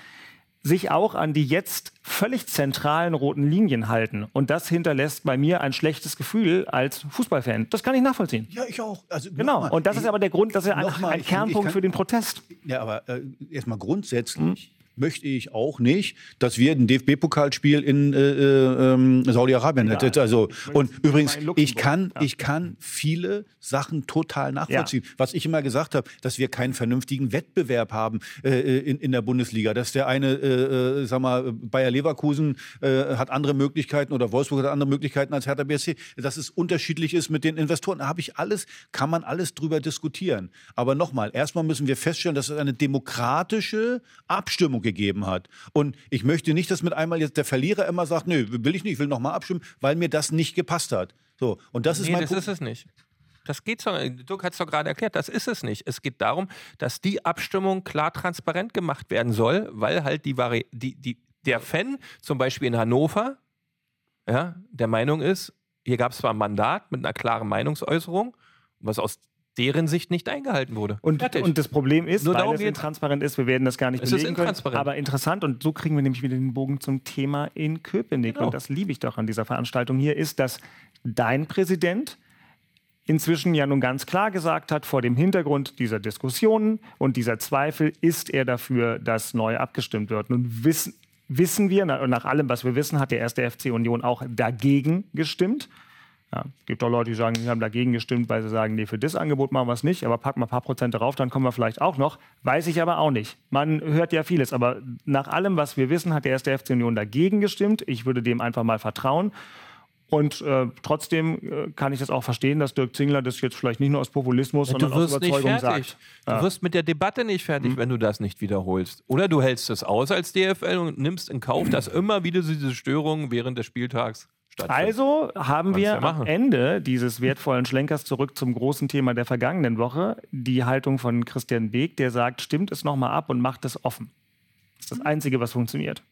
sich auch an die jetzt völlig zentralen roten Linien halten. Und das hinterlässt bei mir ein schlechtes Gefühl als Fußballfan. Das kann ich nachvollziehen. Ja, ich auch. Also, Genau. nochmal, Und das ist ich- aber der Grund, das ist ja ein, nochmal, ein ich- Kernpunkt ich kann- für den Protest. Ja, aber äh, erstmal grundsätzlich möchte ich auch nicht, dass wir ein DFB-Pokalspiel in äh, äh, ähm, Saudi-Arabien hätten. Also, und übrigens, ich kann, ja. ich kann viele Sachen total nachvollziehen. Was ich immer gesagt habe, dass wir keinen vernünftigen Wettbewerb haben äh, in, in der Bundesliga. Dass der eine, äh, äh, sag mal, Bayer Leverkusen äh, hat andere Möglichkeiten oder Wolfsburg hat andere Möglichkeiten als Hertha BSC. Dass es unterschiedlich ist mit den Investoren. Da habe ich alles, kann man alles drüber diskutieren. Aber nochmal, erstmal müssen wir feststellen, dass es eine demokratische Abstimmung gegeben hat. Und ich möchte nicht, dass mit einmal jetzt der Verlierer immer sagt, nö, will ich nicht, ich will nochmal abstimmen, weil mir das nicht gepasst hat. So, und das ist nee, mein das Punkt. ist es nicht. Das geht so. Dirk hat es doch gerade erklärt, das ist es nicht. Es geht darum, dass die Abstimmung klar transparent gemacht werden soll, weil halt die, Vari die, die der Fan zum Beispiel in Hannover ja, der Meinung ist, hier gab es zwar ein Mandat mit einer klaren Meinungsäußerung, was aus deren Sicht nicht eingehalten wurde. Und, Fertig. und das Problem ist, Nur weil es intransparent ist, wir werden das gar nicht Es ist belegen können, aber interessant und so kriegen wir nämlich wieder den Bogen zum Thema in Köpenick Genau. und das liebe ich doch an dieser Veranstaltung hier, ist, dass dein Präsident inzwischen ja nun ganz klar gesagt hat, vor dem Hintergrund dieser Diskussionen und dieser Zweifel ist er dafür, dass neu abgestimmt wird. Nun wissen, wissen wir, na- nach allem, was wir wissen, hat der erste FC Union auch dagegen gestimmt. Ja, es gibt auch Leute, die sagen, sie haben dagegen gestimmt, weil sie sagen, nee, für das Angebot machen wir es nicht, aber packen wir ein paar Prozent darauf, dann kommen wir vielleicht auch noch. Weiß ich aber auch nicht. Man hört ja vieles, aber nach allem, was wir wissen, hat der erste FC Union dagegen gestimmt. Ich würde dem einfach mal vertrauen. Und äh, trotzdem äh, kann ich das auch verstehen, dass Dirk Zingler das jetzt vielleicht nicht nur aus Populismus, sondern du aus Überzeugung sagt. Du Ja. wirst mit der Debatte nicht fertig, wenn du das nicht wiederholst. Oder du hältst es aus als DFL und nimmst in Kauf, dass immer wieder diese Störungen während des Spieltags. Also haben Kannst wir ja am. Ende dieses wertvollen Schlenkers zurück zum großen Thema der vergangenen Woche die Haltung von Christian Beek, der sagt, stimmt es nochmal ab und macht es offen. Das ist das Einzige, was funktioniert.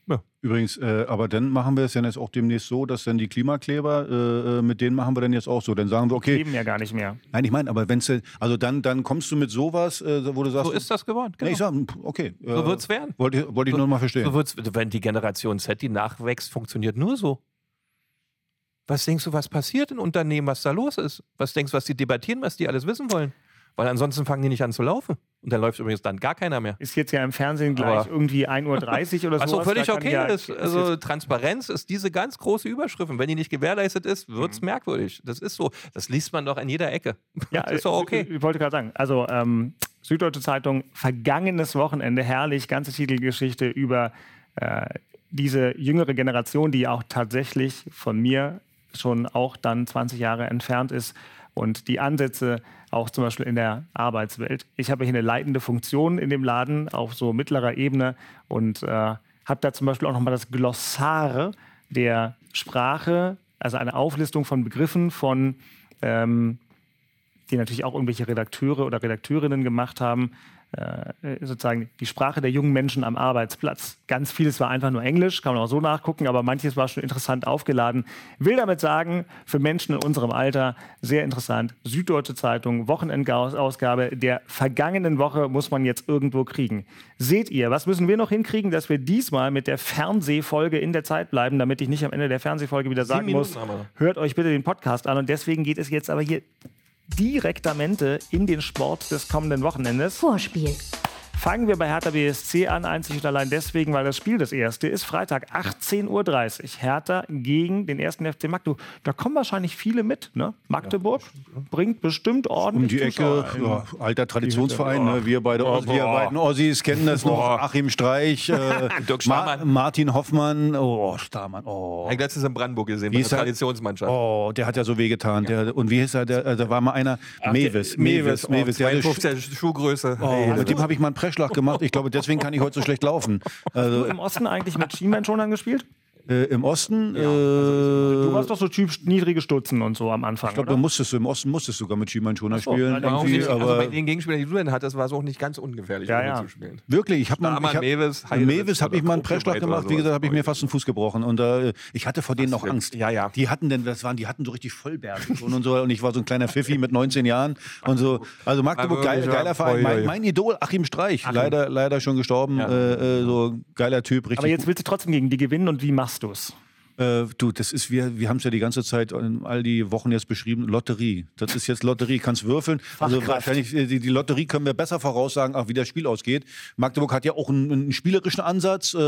Übrigens, äh, aber dann machen wir es ja jetzt auch demnächst so, dass dann die Klimakleber, äh, äh, mit denen machen wir dann jetzt auch so. Dann sagen wir, okay, Leben ja gar nicht mehr. nein, ich meine, aber wenn es, also dann, dann kommst du mit sowas, äh, wo du sagst, so ist das geworden. Nee, Genau. ich sag, okay. So äh, wird's werden. Wollte ich, wollte ich nur mal verstehen. So wird's, wenn die Generation Z, die nachwächst, funktioniert nur so. Was denkst du, was passiert in Unternehmen, was da los ist? Was denkst du, was die debattieren, was die alles wissen wollen? Weil ansonsten fangen die nicht an zu laufen. Und dann läuft übrigens dann gar keiner mehr. Ist jetzt ja im Fernsehen gleich Aber- irgendwie 1.30 Uhr oder so. Was auch völlig okay ja, ist. Also Transparenz ist diese ganz große Überschrift. Und wenn die nicht gewährleistet ist, wird es merkwürdig. Das ist so. Das liest man doch an jeder Ecke. Ja, das ist doch okay. Ich, ich wollte gerade sagen, also ähm, Süddeutsche Zeitung, vergangenes Wochenende, herrlich, ganze Titelgeschichte über äh, diese jüngere Generation, die auch tatsächlich von mir schon auch dann 20 Jahre entfernt ist und die Ansätze auch zum Beispiel in der Arbeitswelt. Ich habe hier eine leitende Funktion in dem Laden auf so mittlerer Ebene und äh, habe da zum Beispiel auch nochmal das Glossar der Sprache, also eine Auflistung von Begriffen von ähm, die natürlich auch irgendwelche Redakteure oder Redakteurinnen gemacht haben, sozusagen die Sprache der jungen Menschen am Arbeitsplatz. Ganz vieles war einfach nur Englisch, kann man auch so nachgucken, aber manches war schon interessant aufgeladen. Will damit sagen, für Menschen in unserem Alter sehr interessant. Süddeutsche Zeitung, Wochenendausgabe der vergangenen Woche muss man jetzt irgendwo kriegen. Seht ihr, was müssen wir noch hinkriegen, dass wir diesmal mit der Fernsehfolge in der Zeit bleiben, damit ich nicht am Ende der Fernsehfolge wieder sagen muss, hört euch bitte den Podcast an. Und deswegen geht es jetzt aber hier direktamente in den Sport des kommenden Wochenendes. Vorspiel. Fangen wir bei Hertha BSC an, einzig und allein deswegen, weil das Spiel das erste ist. Freitag 18.30 Uhr. Hertha gegen den ersten FC Magdeburg. Da kommen wahrscheinlich viele mit. Ne? Magdeburg ja, bringt bestimmt ordentlich. Um die Ecke, ja, alter Traditionsverein. Ne? Wir beide, oh, wir beiden Ossis kennen das noch. Achim Streich, äh, Ma Martin Hoffmann. Oh, Starmann. Oh. Ich letztes in Brandenburg gesehen, bei der Traditionsmannschaft. Oh, der hat ja so wehgetan. Ja. Der, und wie hieß er? Der, äh, da war mal einer. Ach, Mewes. Mewes. Mewes. Oh, Mewes. Der Schuhgröße. Oh, mit dem habe ich mal einen Preschlag gemacht. Ich glaube, deswegen kann ich heute so schlecht laufen. Also, Hast du im Osten eigentlich mit Schienbeinschonern gespielt? Äh, Im Osten? Ja, also, äh, du warst doch so Typ niedrige Stutzen und so am Anfang. Ich glaube, da musstest du im Osten musstest du sogar mit Schienbeinschoner so, spielen. Also nicht, aber also bei den Gegenspielern, die du denn hattest, war es auch nicht ganz ungefährlich, ja, ja. zu spielen. Wirklich, ich habe mal hab, Mewes, Mewes habe ich mal einen Pressschlag gemacht. Wie gesagt, habe ich mir fast einen Fuß gebrochen und äh, ich hatte vor denen noch Angst. Ja, ja. Die hatten denn, das waren, die hatten so richtig Vollberge und so und ich war so ein kleiner Pfiffi mit 19 Jahren und so. Also Magdeburg, geil, geiler Verein. Mein, mein, Idol Achim Streich, Achim. leider leider schon gestorben. Äh, äh, so geiler Typ, richtig. Aber jetzt willst du trotzdem gegen die gewinnen und wie machst du es? Äh, du, das ist, wir, wir haben es ja die ganze Zeit all die Wochen jetzt beschrieben, Lotterie. Das ist jetzt Lotterie, kannst würfeln. Also wahrscheinlich, äh, die, die, Lotterie können wir besser voraussagen, auch wie das Spiel ausgeht. Magdeburg hat ja auch einen, einen spielerischen Ansatz. Äh,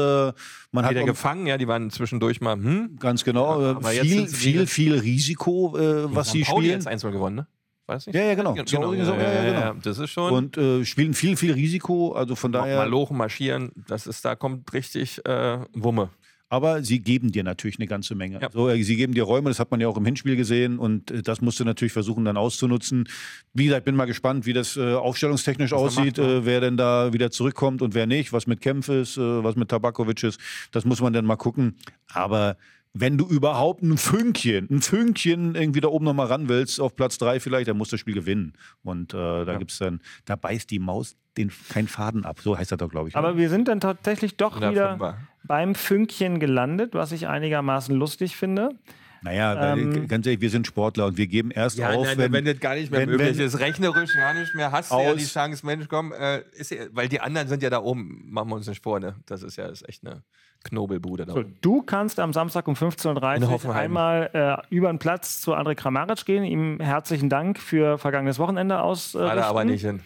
man hat Wieder gefangen, ja, die waren zwischendurch mal, hm? Ganz genau. Ja, äh, viel, viel, viel Risiko, äh, was sie spielen. jetzt 1 gewonnen, ne? Weiß nicht. Ja, ja, genau. genau. Ja, ja, genau. Das ist schon. Und äh, spielen viel, viel Risiko. Also von daher. Malochen, marschieren, das ist, da kommt richtig äh, Wumme aber sie geben dir natürlich eine ganze Menge. Ja. So, äh, sie geben dir Räume, das hat man ja auch im Hinspiel gesehen und äh, das musst du natürlich versuchen dann auszunutzen. Wie gesagt, bin mal gespannt, wie das äh, aufstellungstechnisch was aussieht, macht, äh, wer denn da wieder zurückkommt und wer nicht, was mit Kempf ist, äh, was mit Tabakovic ist, das muss man dann mal gucken. Aber wenn du überhaupt ein Fünkchen, ein Fünkchen irgendwie da oben nochmal ran willst, auf Platz drei vielleicht, dann musst du das Spiel gewinnen. Und äh, da ja. gibt's dann, da beißt die Maus den keinen Faden ab. So heißt das doch, glaube ich. Aber oder? wir sind dann tatsächlich doch wieder Fünfer. Beim Fünkchen gelandet, was ich einigermaßen lustig finde. Naja, ähm, ganz ehrlich, wir sind Sportler und wir geben erst ja, auf, nein, wenn, wenn das gar nicht mehr wenn, möglich wenn, ist. Rechnerisch gar nicht mehr. Hast du ja die Chance, Mensch, komm, äh, ist, weil die anderen sind ja da oben, machen wir uns nicht vor, ne? Das ist ja ist echt eine Knobelbude da so, Du kannst am Samstag um 15.30 Uhr einmal äh, über den Platz zu André Kramaric gehen. Ihm herzlichen Dank für vergangenes Wochenende aus. Äh, aber nicht hin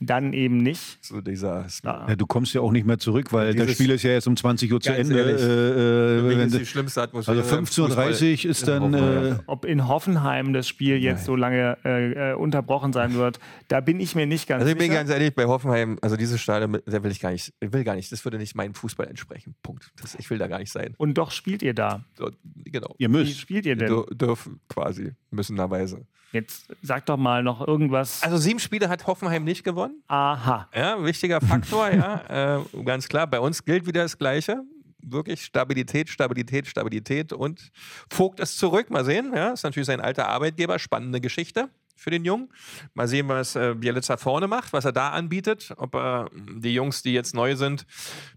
dann eben nicht. So dieser ja, du kommst ja auch nicht mehr zurück, weil das Spiel ist ja jetzt um 20 Uhr zu Ende. Ehrlich, äh, wenn, ist die schlimmste Atmosphäre. Also 15.30 Uhr ist dann. Äh, Ob in Hoffenheim das Spiel jetzt Nein. so lange äh, äh, unterbrochen sein wird, da bin ich mir nicht ganz sicher. Also ich bin ganz ehrlich, bei Hoffenheim, also dieses Stadion, da will ich gar nicht, ich will gar nicht, das würde nicht meinem Fußball entsprechen. Punkt. Das, ich will da gar nicht sein. Und doch spielt ihr da. So, genau. Ihr müsst. Wie spielt ihr denn? Dürfen quasi, müssenderweise. Jetzt sag doch mal noch irgendwas. Also sieben Spiele hat Hoffenheim nicht gewonnen. Aha. Ja, wichtiger Faktor, ja. Äh, ganz klar. Bei uns gilt wieder das Gleiche. Wirklich Stabilität, Stabilität, Stabilität und Vogt ist zurück. Mal sehen. Ja, ist natürlich sein alter Arbeitgeber. Spannende Geschichte für den Jungen. Mal sehen, was äh, Bielitzer vorne macht, was er da anbietet. Ob er die Jungs, die jetzt neu sind,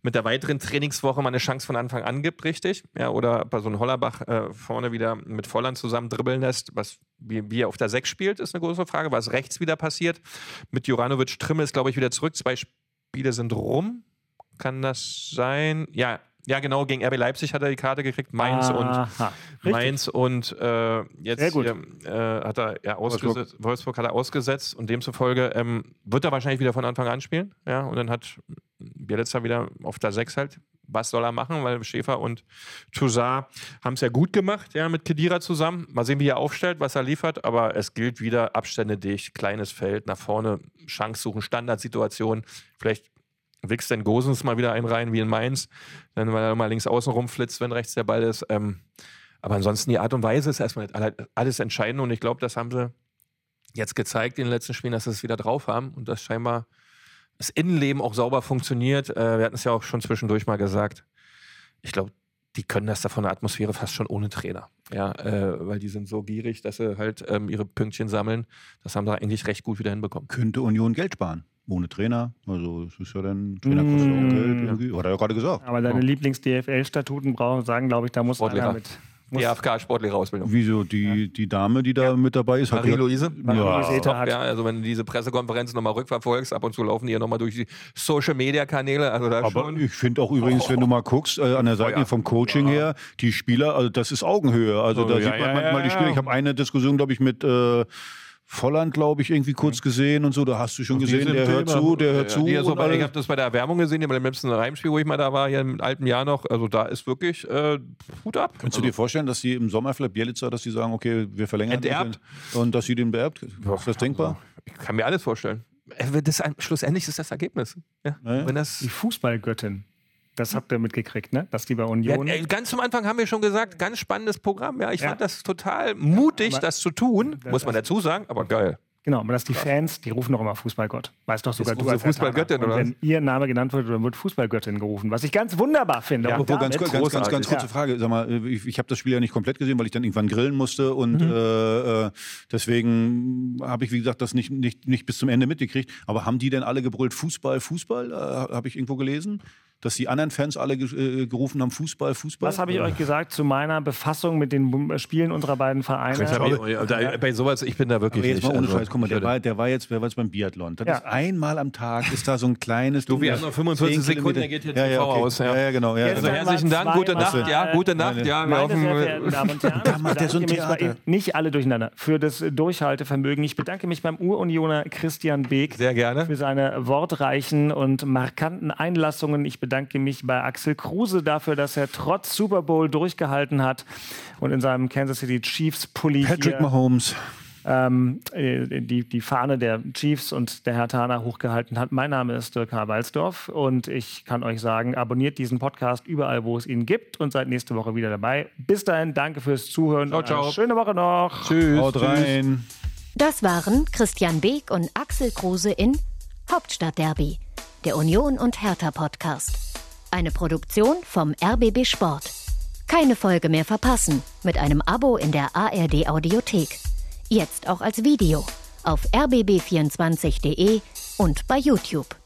mit der weiteren Trainingswoche mal eine Chance von Anfang an gibt, richtig? Ja, oder ob er so einen Hollerbach äh, vorne wieder mit Volland zusammen dribbeln lässt, was wie, wie er auf der 6 spielt, ist eine große Frage. Was rechts wieder passiert. Mit Juranovic Trimmel ist, glaube ich, wieder zurück. Zwei Spiele sind rum. Kann das sein? Ja, ja, genau, gegen RB Leipzig hat er die Karte gekriegt, Mainz Aha, und Mainz und äh, jetzt hier, äh, hat er ja ausgesetzt, Wolfsburg. Wolfsburg. hat er ausgesetzt und demzufolge ähm, wird er wahrscheinlich wieder von Anfang an spielen. Ja, und dann hat Bielitzer wieder auf der 6 halt. Was soll er machen? Weil Schäfer und Toussaint haben es ja gut gemacht, ja, mit Kedira zusammen. Mal sehen, wie er aufstellt, was er liefert. Aber es gilt wieder Abstände dicht, kleines Feld, nach vorne, Chance suchen, Standardsituation. Vielleicht wichst dann Gosens mal wieder einen rein wie in Mainz, dann weil er mal links außen rumflitzt, wenn rechts der Ball ist. Ähm, aber ansonsten die Art und Weise ist erstmal alles entscheidend und ich glaube, das haben sie jetzt gezeigt in den letzten Spielen, dass sie es wieder drauf haben und dass scheinbar das Innenleben auch sauber funktioniert. Äh, wir hatten es ja auch schon zwischendurch mal gesagt. Ich glaube, die können das da von der Atmosphäre fast schon ohne Trainer. Ja, äh, weil die sind so gierig, dass sie halt ähm, ihre Pünktchen sammeln. Das haben sie eigentlich recht gut wieder hinbekommen. Könnte Union Geld sparen. Ohne Trainer. Also, es ist ja dann, Trainer kostet auch Geld Mm. irgendwie. Hat er ja gerade gesagt. Aber deine Ja. Lieblings-DFL-Statuten brauchen, sagen, glaube ich, da muss einer mit. Muss, DFK Sportlehrerausbildung. Wieso? Die, die Dame, die da mit dabei ist, hat Marie-Louise? Marie-Louise Ja. Ja, also wenn du diese Pressekonferenzen nochmal rückverfolgst, ab und zu laufen die ja nochmal durch die Social-Media-Kanäle. Also da Aber schon. ich finde auch übrigens, wenn du mal guckst, äh, an der Seite ja. vom Coaching her, die Spieler, also das ist Augenhöhe. Also Oh, da ja, sieht man ja, manchmal ja, die Spieler. ja. Ich habe eine Diskussion, glaube ich, mit äh, Volland, glaube ich, irgendwie kurz gesehen und so. Da hast du schon gesehen, der hört zu, der Ja, hört zu. Die ist so, bei- ich habe das bei der Erwärmung gesehen, bei dem letzten Heimspiel, wo ich mal da war, hier im alten Jahr noch. Also da ist wirklich äh, Hut ab. Kannst du dir vorstellen, dass die im Sommer vielleicht Bielitzer, dass die sagen, okay, wir verlängern Enterbt? das und dass sie den beerbt? Ist das denkbar? Ich kann mir alles vorstellen. Äh, wenn Das, ein- schlussendlich ist das Ergebnis. Ja, Ja. Wenn das, Die Fußballgöttin. Das habt ihr mitgekriegt, ne? Dass die bei ja, Union. äh, ganz zum Anfang haben wir schon gesagt, ganz spannendes Programm. Ja, ich Ja. fand das total mutig, Aber- das zu tun, Das- muss man dazu sagen, aber geil. Genau, aber dass die Fans, die rufen doch immer Fußballgott. Weißt doch sogar Ist du als Fußballgöttin, oder wenn ihr Name genannt wird, dann wird Fußballgöttin gerufen. Was ich ganz wunderbar finde. Ja, ganz, ganz, ganz, ganz großartig. kurze Frage. Sag mal, ich, ich habe das Spiel ja nicht komplett gesehen, weil ich dann irgendwann grillen musste und Mhm. äh, äh, deswegen habe ich, wie gesagt, das nicht, nicht, nicht bis zum Ende mitgekriegt. Aber haben die denn alle gebrüllt Fußball, Fußball? Äh, habe ich irgendwo gelesen? Dass die anderen Fans alle ge äh, gerufen haben, Fußball, Fußball? Was habe ich euch gesagt zu meiner Befassung mit den Bum- Spielen unserer beiden Vereine? Ich hab, ich, da, bei sowas, ich bin da wirklich Aber jetzt nicht. mal ohne also, Scheiß, guck mal, der war, der war jetzt, wer war jetzt beim Biathlon? Das Ja. ist einmal am Tag, ist da so ein kleines. Du, wir haben noch 45 10 Sekunden, der geht hier ja, ja, TV okay. aus, ja. Ja, ja, genau. Ja, Also herzlichen Dank, gute Nacht, ja, äh, gute Nacht, ja. wir hoffen, Damen und Herren, Da macht der so ein Theater. Nicht alle durcheinander, für das Durchhaltevermögen. Ich bedanke mich beim Urunioner Christian Beek Sehr gerne. für seine wortreichen und markanten Einlassungen. Ich bedanke mich bei Axel Kruse dafür, dass er trotz Super Bowl durchgehalten hat und in seinem Kansas City Chiefs Pulli Patrick hier, Mahomes. ähm, äh, die, die Fahne der Chiefs und der Herr Tana hochgehalten hat. Mein Name ist Dirk H. Walsdorf und ich kann euch sagen, abonniert diesen Podcast überall, wo es ihn gibt und seid nächste Woche wieder dabei. Bis dahin, danke fürs Zuhören. Ciao, ciao. schöne Woche noch. Tschüss. Haut rein. Das waren Christian Beek und Axel Kruse in Hauptstadtderby, der Union und Hertha Podcast. Eine Produktion vom RBB Sport. Keine Folge mehr verpassen mit einem Abo in der ARD Audiothek. Jetzt auch als Video auf rbb24.de und bei YouTube.